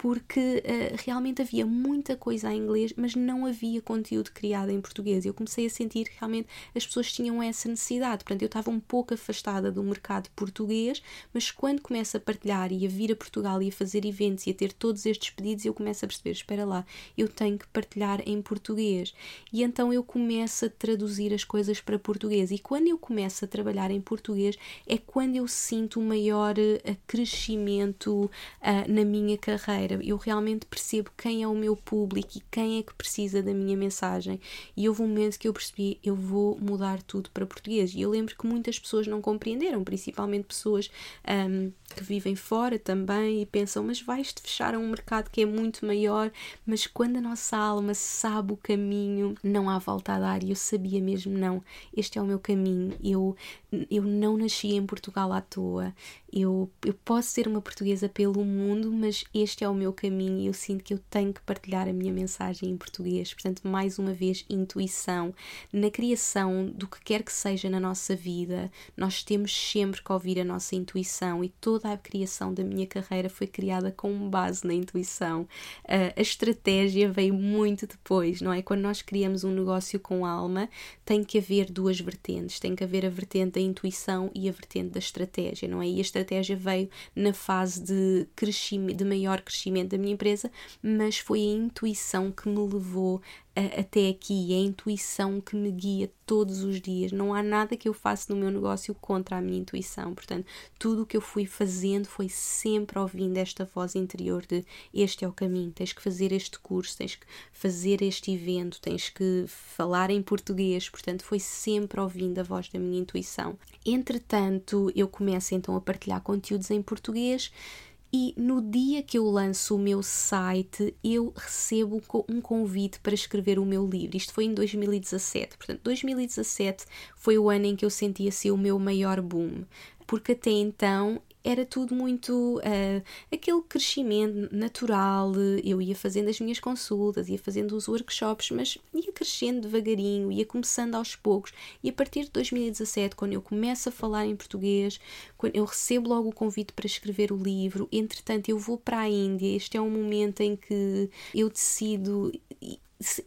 porque uh, realmente havia muita coisa em inglês, mas não havia conteúdo criado em português. Eu comecei a sentir que realmente as pessoas tinham essa necessidade. Portanto, eu estava um pouco afastada do mercado português, mas quando começo a partilhar e a vir a Portugal e a fazer eventos e a ter todos estes pedidos, eu começo a perceber: espera lá, eu tenho que partilhar em português. E então eu começo a traduzir as coisas para português. E quando eu começo a trabalhar em português, é quando eu sinto um maior uh, crescimento uh, na minha carreira eu realmente percebo quem é o meu público e quem é que precisa da minha mensagem. E houve um momento que eu percebi, eu vou mudar tudo para português. E eu lembro que muitas pessoas não compreenderam, principalmente pessoas um, que vivem fora também e pensam, mas vais-te fechar a um mercado que é muito maior. Mas quando a nossa alma sabe o caminho, não há volta a dar. E eu sabia mesmo, não, este é o meu caminho. Eu, eu não nasci em Portugal à toa. Eu, eu posso ser uma portuguesa pelo mundo, mas este é o meu caminho e eu sinto que eu tenho que partilhar a minha mensagem em português. Portanto, mais uma vez, intuição. Na criação do que quer que seja na nossa vida, nós temos sempre que ouvir a nossa intuição e toda a criação da minha carreira foi criada com base na intuição. Uh, a estratégia veio muito depois, não é? Quando nós criamos um negócio com alma, tem que haver duas vertentes. Tem que haver a vertente da intuição e a vertente da estratégia, não é? E a estratégia veio na fase de crescimento, de maior crescimento da minha empresa, mas foi a intuição que me levou até aqui, é a intuição que me guia todos os dias. Não há nada que eu faça no meu negócio contra a minha intuição. Portanto, tudo o que eu fui fazendo foi sempre ouvindo esta voz interior de este é o caminho, tens que fazer este curso, tens que fazer este evento, tens que falar em português. Portanto, foi sempre ouvindo a voz da minha intuição. Entretanto, eu começo então a partilhar conteúdos em português e no dia que eu lanço o meu site, eu recebo um convite para escrever o meu livro. Isto foi em 2017. Portanto, 2017 foi o ano em que eu sentia ser o meu maior boom. Porque até então era tudo muito uh, aquele crescimento natural. Eu ia fazendo as minhas consultas, ia fazendo os workshops, mas ia crescendo devagarinho, ia começando aos poucos. E a partir de 2017, quando eu começo a falar em português, quando eu recebo logo o convite para escrever o livro, entretanto eu vou para a Índia. Este é um momento em que eu decido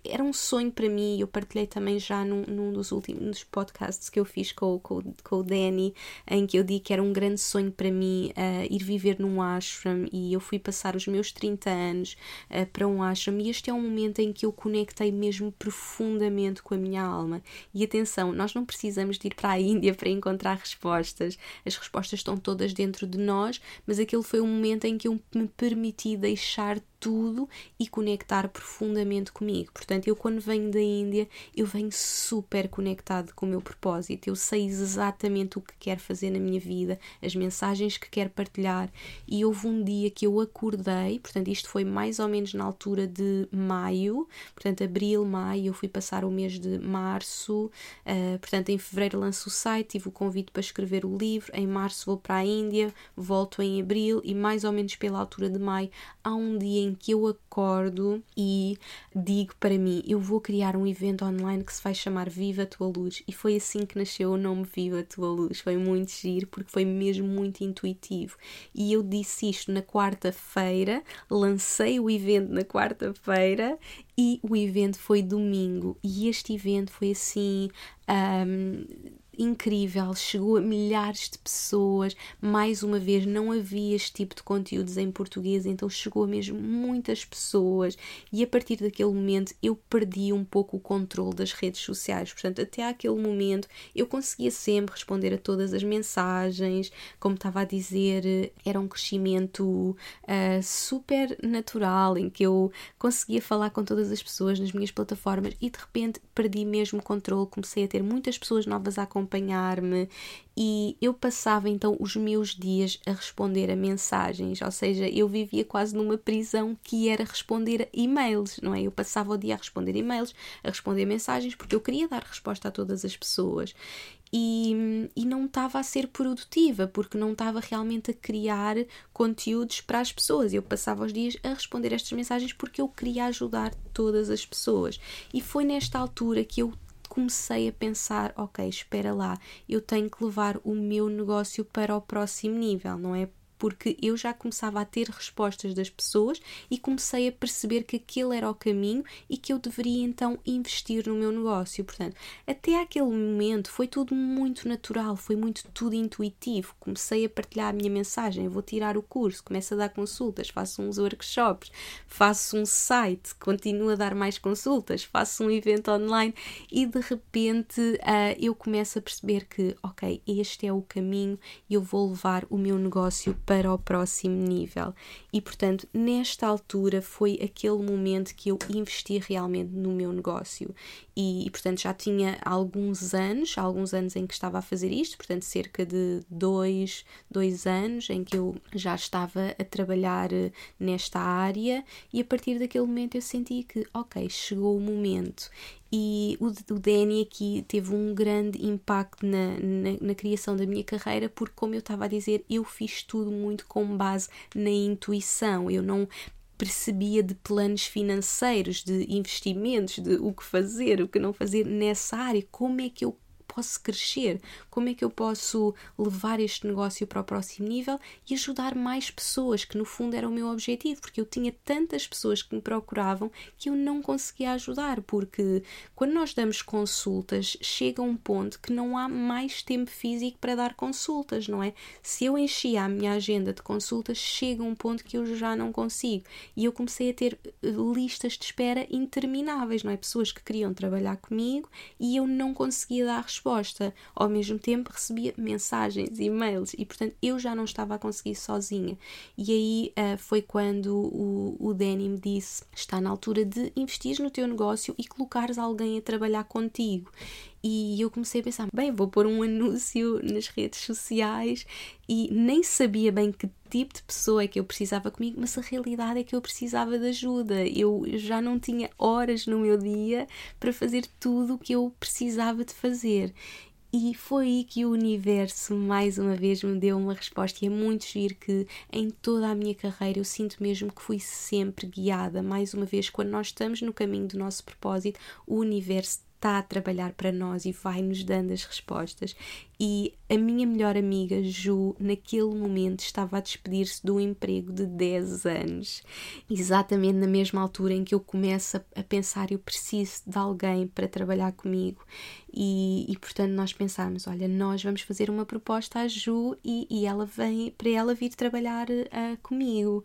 era um sonho para mim, eu partilhei também já num, num dos últimos podcasts que eu fiz com, com, com, o Danny, em que eu digo que era um grande sonho para mim uh, ir viver num ashram e eu fui passar os meus 30 anos uh, para um ashram e este é um momento em que eu conectei mesmo profundamente com a minha alma. E atenção, nós não precisamos de ir para a Índia para encontrar respostas, as respostas estão todas dentro de nós, mas aquele foi um momento em que eu me permiti deixar tudo e conectar profundamente comigo. Portanto, eu quando venho da Índia, eu venho super conectado com o meu propósito. Eu sei exatamente o que quero fazer na minha vida, as mensagens que quero partilhar. E houve um dia que eu acordei, portanto, isto foi mais ou menos na altura de maio, portanto, abril, maio, eu fui passar o mês de março. Uh, portanto, em fevereiro lanço o site, tive o convite para escrever o livro. Em março vou para a Índia, volto em abril e mais ou menos pela altura de maio há um dia em que eu acordo e digo para mim: eu vou criar um evento online que se vai chamar Viva a Tua Luz. E foi assim que nasceu o nome Viva a Tua Luz. Foi muito giro porque foi mesmo muito intuitivo. E eu disse isto na quarta-feira, lancei o evento na quarta-feira e o evento foi domingo. E este evento foi assim. Um, incrível, chegou a milhares de pessoas. Mais uma vez, não havia este tipo de conteúdos em português, então chegou a mesmo muitas pessoas. E a partir daquele momento eu perdi um pouco o controle das redes sociais. Portanto, até aquele momento eu conseguia sempre responder a todas as mensagens, como estava a dizer, era um crescimento uh, super natural em que eu conseguia falar com todas as pessoas nas minhas plataformas e de repente perdi mesmo o controle, comecei a ter muitas pessoas novas a acompanhar-me e eu passava então os meus dias a responder a mensagens, ou seja, eu vivia quase numa prisão que era responder e-mails, não é? Eu passava o dia a responder e-mails, a responder mensagens, porque eu queria dar resposta a todas as pessoas e, e não estava a ser produtiva, porque não estava realmente a criar conteúdos para as pessoas. Eu passava os dias a responder estas mensagens porque eu queria ajudar todas as pessoas. E foi nesta altura que eu comecei a pensar: ok, espera lá, eu tenho que levar o meu negócio para o próximo nível, não é? Porque eu já começava a ter respostas das pessoas e comecei a perceber que aquele era o caminho e que eu deveria então investir no meu negócio. Portanto, até aquele momento foi tudo muito natural, foi muito tudo intuitivo. Comecei a partilhar a minha mensagem, vou tirar o curso, começo a dar consultas, faço uns workshops, faço um site, continuo a dar mais consultas, faço um evento online e de repente uh, eu começo a perceber que, ok, este é o caminho e eu vou levar o meu negócio para para o próximo nível. E portanto, nesta altura foi aquele momento que eu investi realmente no meu negócio. E, e, portanto já tinha alguns anos, alguns anos em que estava a fazer isto, portanto cerca de dois, dois anos em que eu já estava a trabalhar eh, nesta área e a partir daquele momento eu senti que ok, chegou o momento e o, o Danny aqui teve um grande impacto na, na, na, criação da minha carreira, porque, como eu estava a dizer, eu fiz tudo muito com base na intuição. Eu não percebia de planos financeiros, de investimentos, de o que fazer, o que não fazer nessa área, como é que eu posso crescer, como é que eu posso levar este negócio para o próximo nível e ajudar mais pessoas, que no fundo era o meu objetivo, porque eu tinha tantas pessoas que me procuravam que eu não conseguia ajudar, porque quando nós damos consultas, chega um ponto que não há mais tempo físico para dar consultas, não é? Se eu enchia a minha agenda de consultas, chega um ponto que eu já não consigo. E eu comecei a ter eh, listas de espera intermináveis, não é? Pessoas que queriam trabalhar comigo e eu não conseguia dar resposta resposta. Ao mesmo tempo recebia mensagens, e-mails e portanto eu já não estava a conseguir sozinha. E aí uh, foi quando o, o Danny me disse: está na altura de investir no teu negócio e colocares alguém a trabalhar contigo. E eu comecei a pensar: bem, vou pôr um anúncio nas redes sociais e nem sabia bem que tipo de pessoa é que eu precisava comigo, mas a realidade é que eu precisava de ajuda. Eu já não tinha horas no meu dia para fazer tudo o que eu precisava de fazer. E foi aí que o universo mais uma vez me deu uma resposta. E é muito giro que em toda a minha carreira eu sinto mesmo que fui sempre guiada. Mais uma vez, quando nós estamos no caminho do nosso propósito, o universo está a trabalhar para nós e vai nos dando as respostas. E a minha melhor amiga, Ju, naquele momento estava a despedir-se de um emprego de 10 anos, exatamente na mesma altura em que eu começo a pensar: eu preciso de alguém para trabalhar comigo. E, e portanto, nós pensámos: olha, nós vamos fazer uma proposta à Ju e, e ela vem para ela vir trabalhar uh, comigo.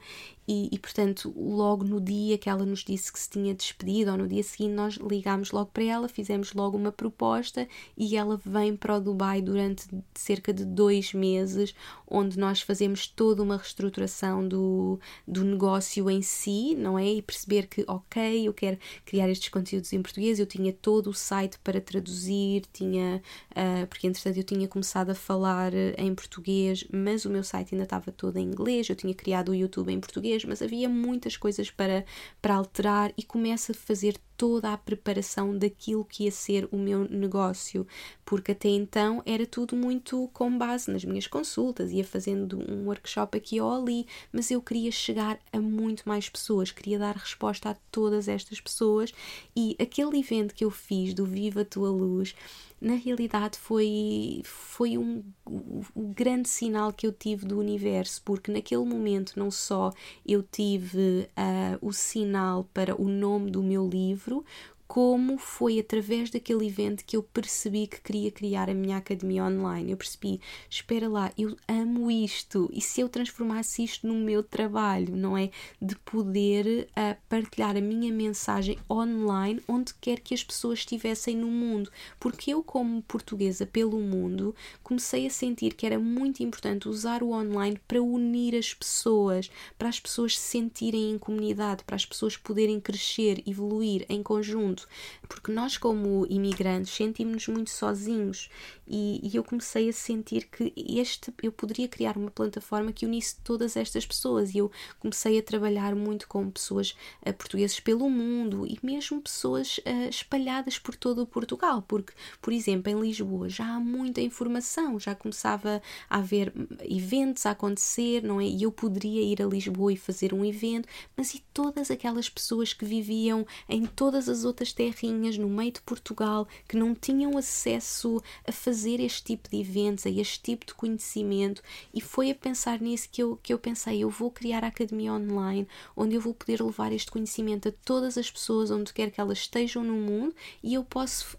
E, e, portanto, logo no dia que ela nos disse que se tinha despedido, ou no dia seguinte, nós ligámos logo para ela, fizemos logo uma proposta e ela vem para o Dubai durante durante cerca de dois meses, onde nós fazemos toda uma reestruturação do, do negócio em si, não é? E perceber que, ok, eu quero criar estes conteúdos em português, eu tinha todo o site para traduzir, tinha, uh, porque entretanto eu tinha começado a falar eh, em português, mas o meu site ainda estava todo em inglês, eu tinha criado o YouTube em português, mas havia muitas coisas para, para alterar e começo a fazer toda a preparação daquilo que ia ser o meu negócio, porque até então era tudo muito com base nas minhas consultas, ia fazendo um workshop aqui ou ali, mas eu queria chegar a muito mais pessoas, queria dar resposta a todas estas pessoas e aquele evento que eu fiz do Viva a Tua Luz na realidade foi, foi um, um, grande sinal que eu tive do universo, porque naquele momento não só eu tive uh, o sinal para o nome do meu livro, como foi através daquele evento que eu percebi que queria criar a minha academia online. Eu percebi, espera lá, eu amo isto e se eu transformasse isto no meu trabalho, não é? De poder uh, partilhar a minha mensagem online onde quer que as pessoas estivessem no mundo. Porque eu, como portuguesa pelo mundo, comecei a sentir que era muito importante usar o online para unir as pessoas, para as pessoas se sentirem em comunidade, para as pessoas poderem crescer, evoluir em conjunto mundo, porque nós, como imigrantes, sentimos-nos muito sozinhos. E, e, eu comecei a sentir que este eu poderia criar uma plataforma que unisse todas estas pessoas. E eu comecei a trabalhar muito com pessoas uh, portugueses pelo mundo e mesmo pessoas uh, espalhadas por todo o Portugal, porque, por exemplo, em Lisboa já há muita informação, já começava a haver eventos a acontecer, não é? E eu poderia ir a Lisboa e fazer um evento, mas e todas aquelas pessoas que viviam em todas as outras terrinhas no meio de Portugal que não tinham acesso a fazer este tipo de eventos, a este tipo de conhecimento, e foi a pensar nisso que eu, que eu pensei: eu vou criar a academia online onde eu vou poder levar este conhecimento a todas as pessoas, onde quer que elas estejam no mundo, e eu posso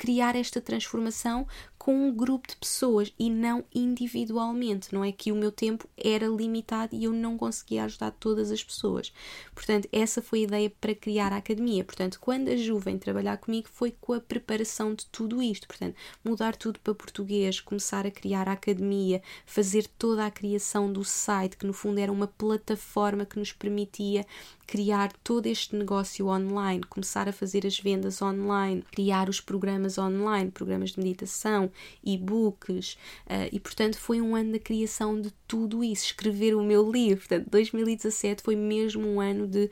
criar esta transformação com um grupo de pessoas e não individualmente. Não é que o meu tempo era limitado e eu não conseguia ajudar todas as pessoas. Portanto, essa foi a ideia para criar a academia. Portanto, quando a Ju vem trabalhar comigo, foi com a preparação de tudo isto. Portanto, mudar tudo para português, começar a criar a academia, fazer toda a criação do site, que no fundo era uma plataforma que nos permitia criar todo este negócio online, começar a fazer as vendas online, criar os programas online, programas de meditação, e-books, uh, e portanto foi um ano da criação de tudo isso, escrever o meu livro. Portanto, 2017 foi mesmo um ano de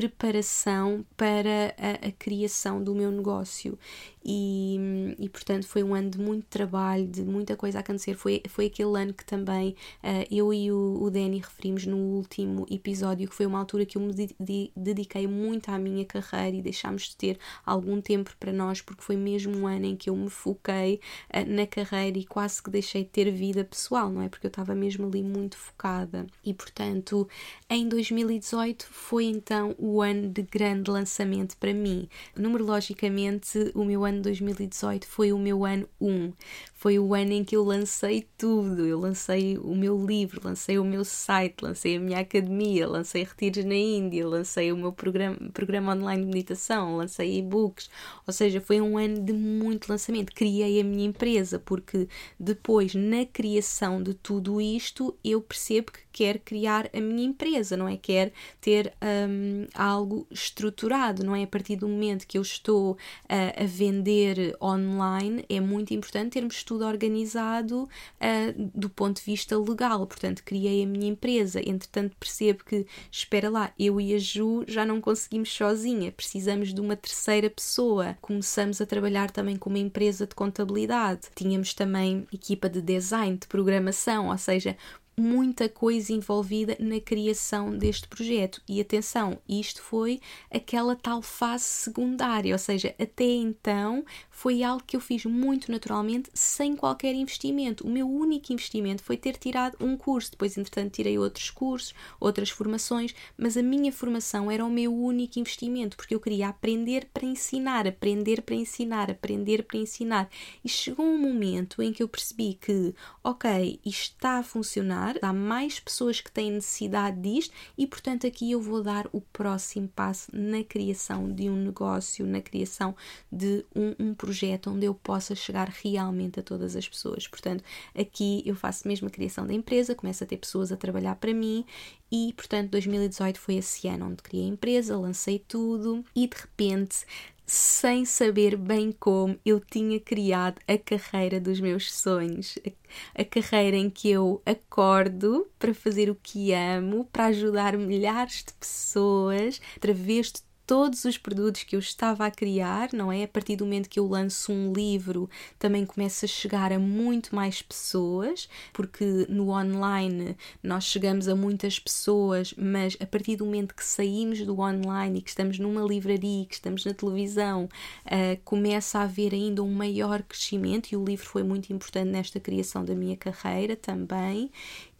preparação para a, a, criação do meu negócio e, e portanto foi um ano de muito trabalho, de muita coisa a acontecer. Foi, foi aquele ano que também uh, eu e o, o Danny referimos no último episódio, que foi uma altura que eu me de, dediquei muito à minha carreira e deixámos de ter algum tempo para nós, porque foi mesmo um ano em que eu me foquei uh, na carreira e quase que deixei de ter vida pessoal, não é? Porque eu estava mesmo ali muito focada. E portanto, em 2018 foi então o ano de grande lançamento para mim. Numerologicamente, o meu ano 2018 foi o meu ano 1. Foi o ano em que eu lancei tudo. Eu lancei o meu livro, lancei o meu site, lancei a minha academia, lancei retiros na Índia, lancei o meu programa, programa online de meditação, lancei e-books. Ou seja, foi um ano de muito lançamento. Criei a minha empresa, porque depois, na criação de tudo isto, eu percebo que quero criar a minha empresa, não é? Quero ter um, algo estruturado, não é? A partir do momento que eu estou uh, a vender online, é muito importante termos tudo organizado uh, do ponto de vista legal. Portanto, criei a minha empresa, entretanto, percebo que, espera lá, eu e a Ju já não conseguimos sozinha, precisamos de uma terceira pessoa. Começamos a trabalhar também com uma empresa de contabilidade, tínhamos também equipa de design, de programação, ou seja, muita coisa envolvida na criação deste projeto. E atenção, isto foi aquela tal fase secundária, ou seja, até então foi algo que eu fiz muito naturalmente, sem qualquer investimento. O meu único investimento foi ter tirado um curso, depois, entretanto, tirei outros cursos, outras formações, mas a minha formação era o meu único investimento, porque eu queria aprender para ensinar, aprender para ensinar, aprender para ensinar. E chegou um momento em que eu percebi que, ok, isto está a funcionar há mais pessoas que têm necessidade disto e, portanto, aqui eu vou dar o próximo passo na criação de um negócio, na criação de um, um projeto onde eu possa chegar realmente a todas as pessoas. Portanto, aqui eu faço mesmo a criação da empresa, começo a ter pessoas a trabalhar para mim e, portanto, 2018 foi esse ano onde criei a empresa, lancei tudo e de repente sem saber bem como eu tinha criado a carreira dos meus sonhos, a, carreira em que eu acordo para fazer o que amo, para ajudar milhares de pessoas através de todos os produtos que eu estava a criar, não é? A partir do momento que eu lanço um livro, também começa a chegar a muito mais pessoas, porque no online nós chegamos a muitas pessoas, mas a partir do momento que saímos do online e que estamos numa livraria, que estamos na televisão, uh, começa a haver ainda um maior crescimento e o livro foi muito importante nesta criação da minha carreira também.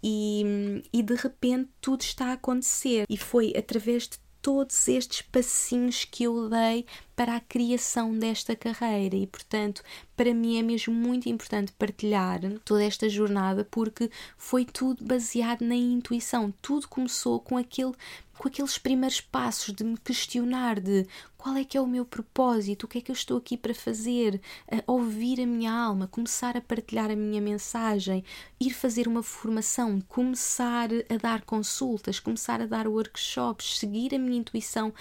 E, e de repente tudo está a acontecer, e foi através de todos estes passinhos que eu dei para a criação desta carreira e, portanto, para mim é mesmo muito importante partilhar toda esta jornada porque foi tudo baseado na intuição. Tudo começou com aquele com aqueles primeiros passos de me questionar de qual é que é o meu propósito, o que é que eu estou aqui para fazer, a ouvir a minha alma, começar a partilhar a minha mensagem, ir fazer uma formação, começar a dar consultas, começar a dar workshops, seguir a minha intuição,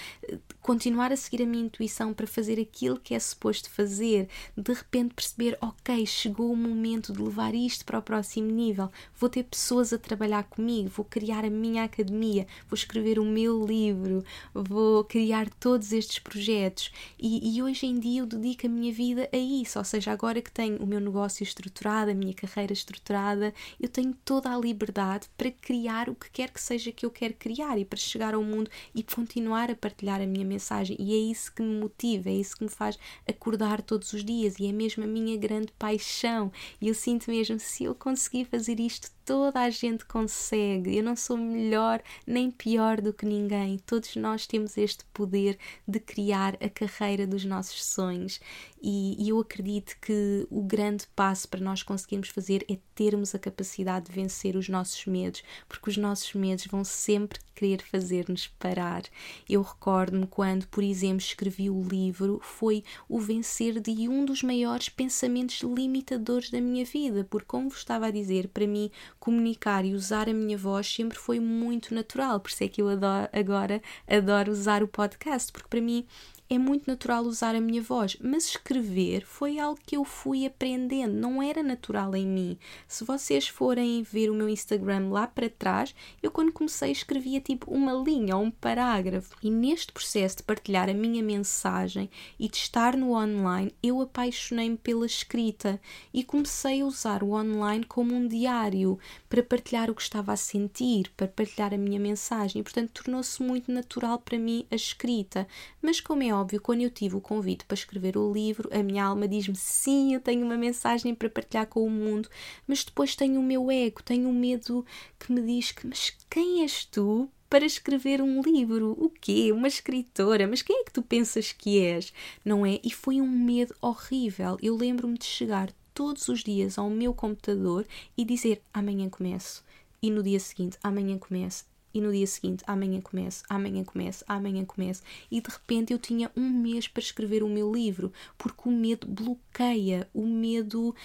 continuar a seguir a minha intuição para fazer aquilo que é suposto fazer, de repente perceber, ok, chegou o momento de levar isto para o próximo nível, vou ter pessoas a trabalhar comigo, vou criar a minha academia, vou escrever um meu livro, vou criar todos estes projetos. E, e, hoje em dia eu dedico a minha vida a isso, ou seja, agora que tenho o meu negócio estruturado, a minha carreira estruturada, eu tenho toda a liberdade para criar o que quer que seja que eu quero criar e para chegar ao mundo e continuar a partilhar a minha mensagem. E é isso que me motiva, é isso que me faz acordar todos os dias e é mesmo a minha grande paixão. E eu sinto mesmo se eu conseguir fazer isto toda a gente consegue. Eu não sou melhor nem pior do que ninguém. Todos nós temos este poder de criar a carreira dos nossos sonhos. E, e, eu acredito que o grande passo para nós conseguirmos fazer é termos a capacidade de vencer os nossos medos, porque os nossos medos vão sempre querer fazer-nos parar. Eu recordo-me quando, por exemplo, escrevi o livro, foi o vencer de um dos maiores pensamentos limitadores da minha vida, porque, como vos estava a dizer, para mim, comunicar e usar a minha voz sempre foi muito natural, por isso é que eu adoro, agora adoro usar o podcast, porque para mim é muito natural usar a minha voz, mas escrever foi algo que eu fui aprendendo, não era natural em mim. Se vocês forem ver o meu Instagram lá para trás, eu quando comecei escrevia tipo uma linha ou um parágrafo. E neste processo de partilhar a minha mensagem e de estar no online, eu apaixonei-me pela escrita e comecei a usar o online como um diário para partilhar o que estava a sentir, para partilhar a minha mensagem. E, portanto, tornou-se muito natural para mim a escrita. Mas como é óbvio, quando eu tive o convite para escrever o livro, a minha alma diz-me sim, eu tenho uma mensagem para partilhar com o mundo, mas depois tenho o meu ego, tenho o medo que me diz que, mas quem és tu para escrever um livro. O quê? Uma escritora? Mas quem é que tu pensas que és? Não é? E foi um medo horrível. Eu lembro-me de chegar todos os dias ao meu computador e dizer amanhã começo. E no dia seguinte, amanhã começo e no dia seguinte, amanhã começo, amanhã começo, amanhã começo, e de repente eu tinha um mês para escrever o meu livro, porque o medo bloqueia, o medo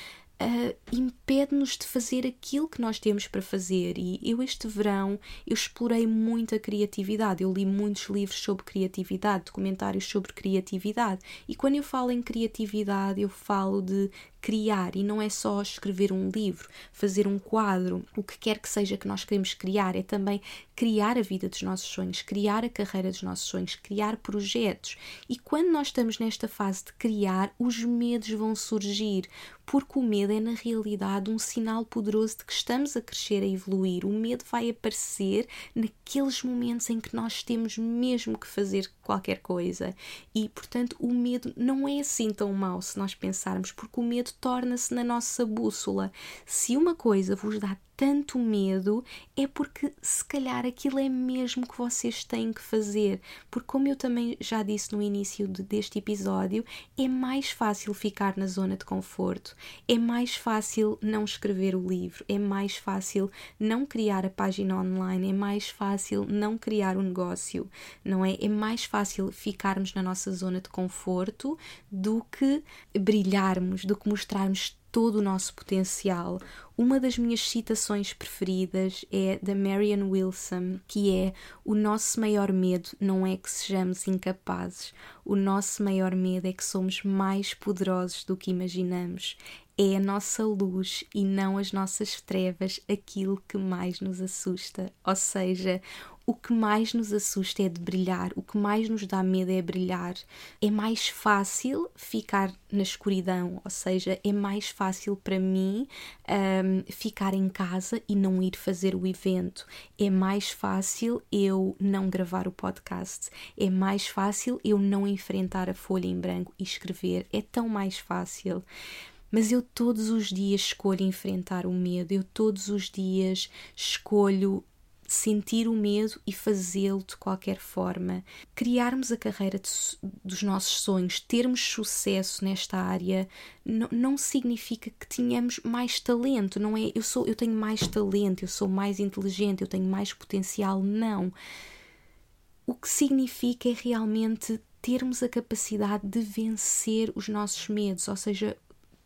uh, impede-nos de fazer aquilo que nós temos para fazer. E eu, este verão, eu explorei muito a criatividade. Eu li muitos livros sobre criatividade, documentários sobre criatividade. E quando eu falo em criatividade, eu falo de criar e não é só escrever um livro, fazer um quadro, o que quer que seja que nós queremos criar, é também criar a vida dos nossos sonhos, criar a carreira dos nossos sonhos, criar projetos. E quando nós estamos nesta fase de criar, os medos vão surgir, porque o medo é na realidade um sinal poderoso de que estamos a crescer, a evoluir. O medo vai aparecer naqueles momentos em que nós temos mesmo que fazer qualquer coisa. E, portanto, o medo não é assim tão mau se nós pensarmos, porque o medo torna-se na nossa bússola. Se uma coisa vos dá tanto medo é porque se calhar aquilo é mesmo que vocês têm que fazer. Porque, como eu também já disse no início de, deste episódio, é mais fácil ficar na zona de conforto, é mais fácil não escrever o livro, é mais fácil não criar a página online, é mais fácil não criar o um negócio, não é? É mais fácil ficarmos na nossa zona de conforto do que brilharmos, do que mostrarmos todo o nosso potencial. Uma das minhas citações preferidas é da Marianne Wilson, que é: O nosso maior medo não é que sejamos incapazes, o nosso maior medo é que somos mais poderosos do que imaginamos. É a nossa luz e não as nossas trevas aquilo que mais nos assusta. Ou seja, o que mais nos assusta é de brilhar, o que mais nos dá medo é brilhar. É mais fácil ficar na escuridão, ou seja, é mais fácil para mim um, ficar em casa e não ir fazer o evento. É mais fácil eu não gravar o podcast. É mais fácil eu não enfrentar a folha em branco e escrever. É tão mais fácil mas eu todos os dias escolho enfrentar o medo, eu todos os dias escolho sentir o medo e fazê-lo de qualquer forma. Criarmos a carreira de, dos nossos sonhos, termos sucesso nesta área, não, significa que tenhamos mais talento, não é? Eu, sou, eu tenho mais talento, eu sou mais inteligente, eu tenho mais potencial, não. O que significa é realmente termos a capacidade de vencer os nossos medos, ou seja,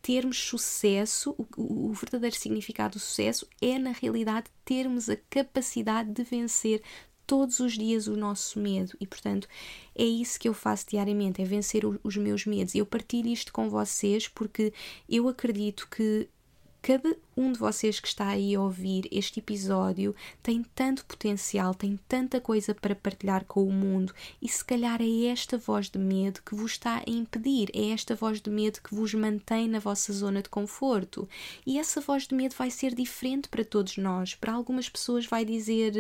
termos sucesso, o, o, verdadeiro significado do sucesso é, na realidade, termos a capacidade de vencer todos os dias o nosso medo e, portanto, é isso que eu faço diariamente, é vencer os meus medos. E eu partilho isto com vocês porque eu acredito que cada um de vocês que está aí a ouvir este episódio tem tanto potencial, tem tanta coisa para partilhar com o mundo e se calhar é esta voz de medo que vos está a impedir, é esta voz de medo que vos mantém na vossa zona de conforto. E essa voz de medo vai ser diferente para todos nós. Para algumas pessoas vai dizer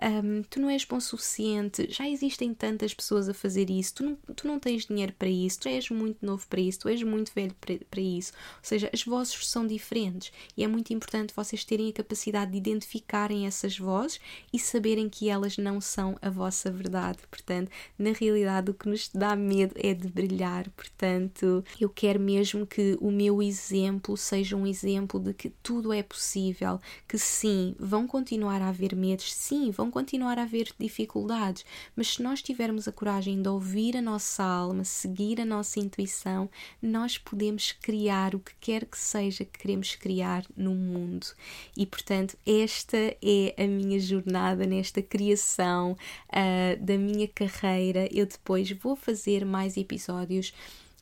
um, tu não és bom o suficiente, já existem tantas pessoas a fazer isso, tu não, tu não tens dinheiro para isso, tu és muito novo para isso, tu és muito velho para, para isso. Ou seja, as vozes são diferentes e é muito importante vocês terem a capacidade de identificarem essas vozes e saberem que elas não são a vossa verdade. Portanto, na realidade, o que nos dá medo é de brilhar. Portanto, eu quero mesmo que o meu exemplo seja um exemplo de que tudo é possível, que sim, vão continuar a haver medos, sim, vão continuar a haver dificuldades, mas se nós tivermos a coragem de ouvir a nossa alma, seguir a nossa intuição, nós podemos criar o que quer que seja que queremos criar no mundo. E portanto, esta é a minha jornada nesta criação uh, da minha carreira. Eu depois vou fazer mais episódios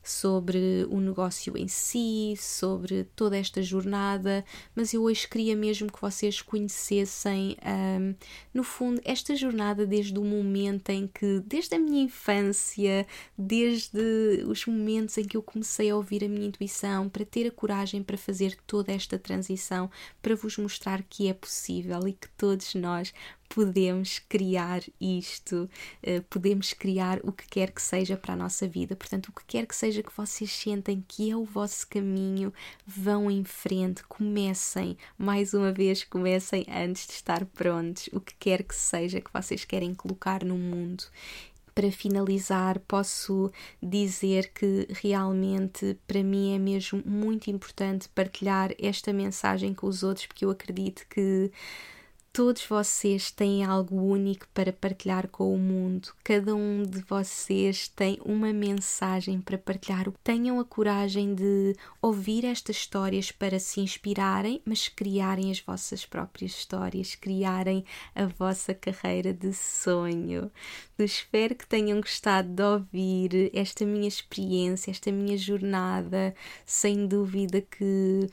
sobre o negócio em si, sobre toda esta jornada, mas eu hoje queria mesmo que vocês conhecessem, um, no fundo, esta jornada desde o momento em que, desde a minha infância, desde os momentos em que eu comecei a ouvir a minha intuição, para ter a coragem para fazer toda esta transição, para vos mostrar que é possível e que todos nós podemos criar isto, uh, podemos criar o que quer que seja para a nossa vida. Portanto, o que quer que seja que vocês sentem que é o vosso caminho, vão em frente, comecem, mais uma vez, comecem antes de estar prontos, o que quer que seja que vocês querem colocar no mundo para finalizar, posso dizer que realmente para mim é mesmo muito importante partilhar esta mensagem com os outros, porque eu acredito que Todos vocês têm algo único para partilhar com o mundo. Cada um de vocês tem uma mensagem para partilhar. Tenham a coragem de ouvir estas histórias para se inspirarem, mas criarem as vossas próprias histórias, criarem a vossa carreira de sonho. Espero que tenham gostado de ouvir esta minha experiência, esta minha jornada. Sem dúvida que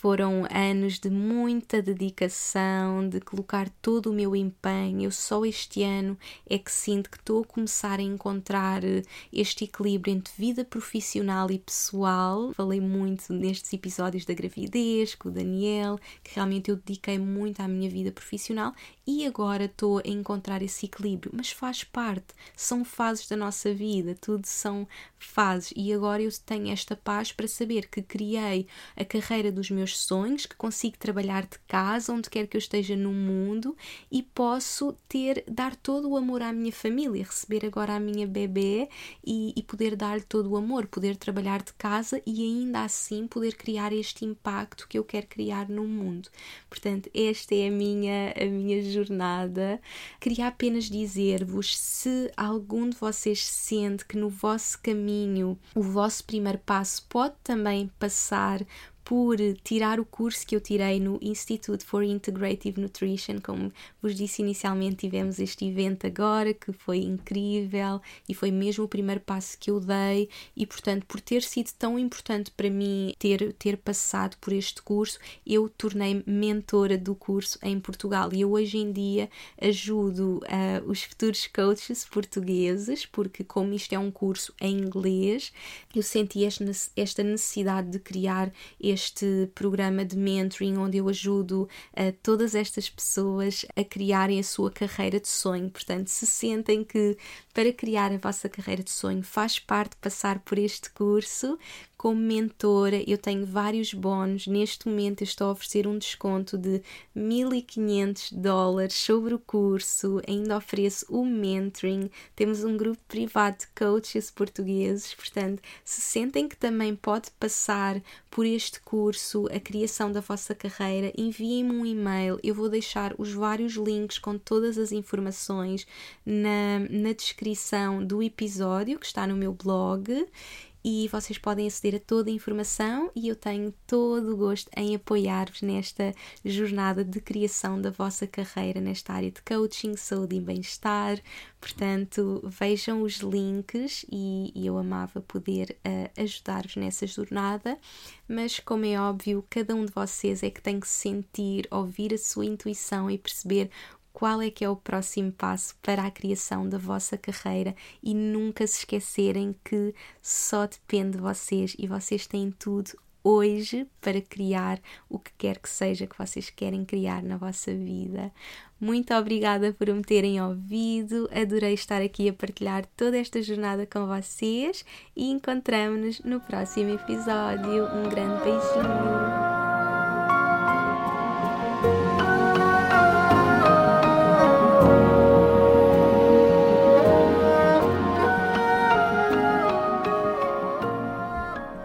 foram anos de muita dedicação, de colocar todo o meu empenho. Eu só este ano é que sinto que estou a começar a encontrar eh, este equilíbrio entre vida profissional e pessoal. Falei muito nestes episódios da gravidez com o Daniel, que realmente eu dediquei muito à minha vida profissional e agora estou a encontrar esse equilíbrio, mas faz parte, são fases da nossa vida, tudo são fases e agora eu tenho esta paz para saber que criei a carreira dos meus sonhos, que consigo trabalhar de casa, onde quer que eu esteja no mundo e posso ter, dar todo o amor à minha família, receber agora a minha bebê e, e poder dar-lhe todo o amor, poder trabalhar de casa e ainda assim poder criar este impacto que eu quero criar no mundo. Portanto, esta é a minha, a minha jornada. Queria apenas dizer-vos se algum de vocês sente que no vosso caminho o vosso primeiro passo pode também passar por tirar o curso que eu tirei no Institute for Integrative Nutrition. Como vos disse inicialmente, tivemos este evento agora que foi incrível e foi mesmo o primeiro passo que eu dei. E, portanto, por ter sido tão importante para mim ter, ter passado por este curso, eu tornei-me mentora do curso em Portugal. E eu hoje em dia ajudo uh, os futuros coaches portugueses, porque, como isto é um curso em inglês, eu senti esta necessidade de criar este neste programa de mentoring onde eu ajudo a todas estas pessoas a criarem a sua carreira de sonho. Portanto, se sentem que para criar a vossa carreira de sonho faz parte passar por este curso, como mentora, eu tenho vários bónus. Neste momento, eu estou a oferecer um desconto de 1500 dólares sobre o curso. Ainda ofereço o mentoring. Temos um grupo privado de coaches portugueses. Portanto, se sentem que também pode passar por este curso, a criação da vossa carreira, enviem-me um e-mail. Eu vou deixar os vários links com todas as informações na, na descrição do episódio que está no meu blog e vocês podem aceder a toda a informação e eu tenho todo o gosto em apoiar-vos nesta jornada de criação da vossa carreira nesta área de coaching, saúde e bem-estar. Portanto, vejam os links e, e eu amava poder uh, ajudar-vos nessa jornada, mas como é óbvio, cada um de vocês é que tem que sentir, ouvir a sua intuição e perceber qual é que é o próximo passo para a criação da vossa carreira e nunca se esquecerem que só depende de vocês e vocês têm tudo hoje para criar o que quer que seja que vocês querem criar na vossa vida. Muito obrigada por me terem ouvido, adorei estar aqui a partilhar toda esta jornada com vocês e encontramos-nos no próximo episódio. Um grande beijinho!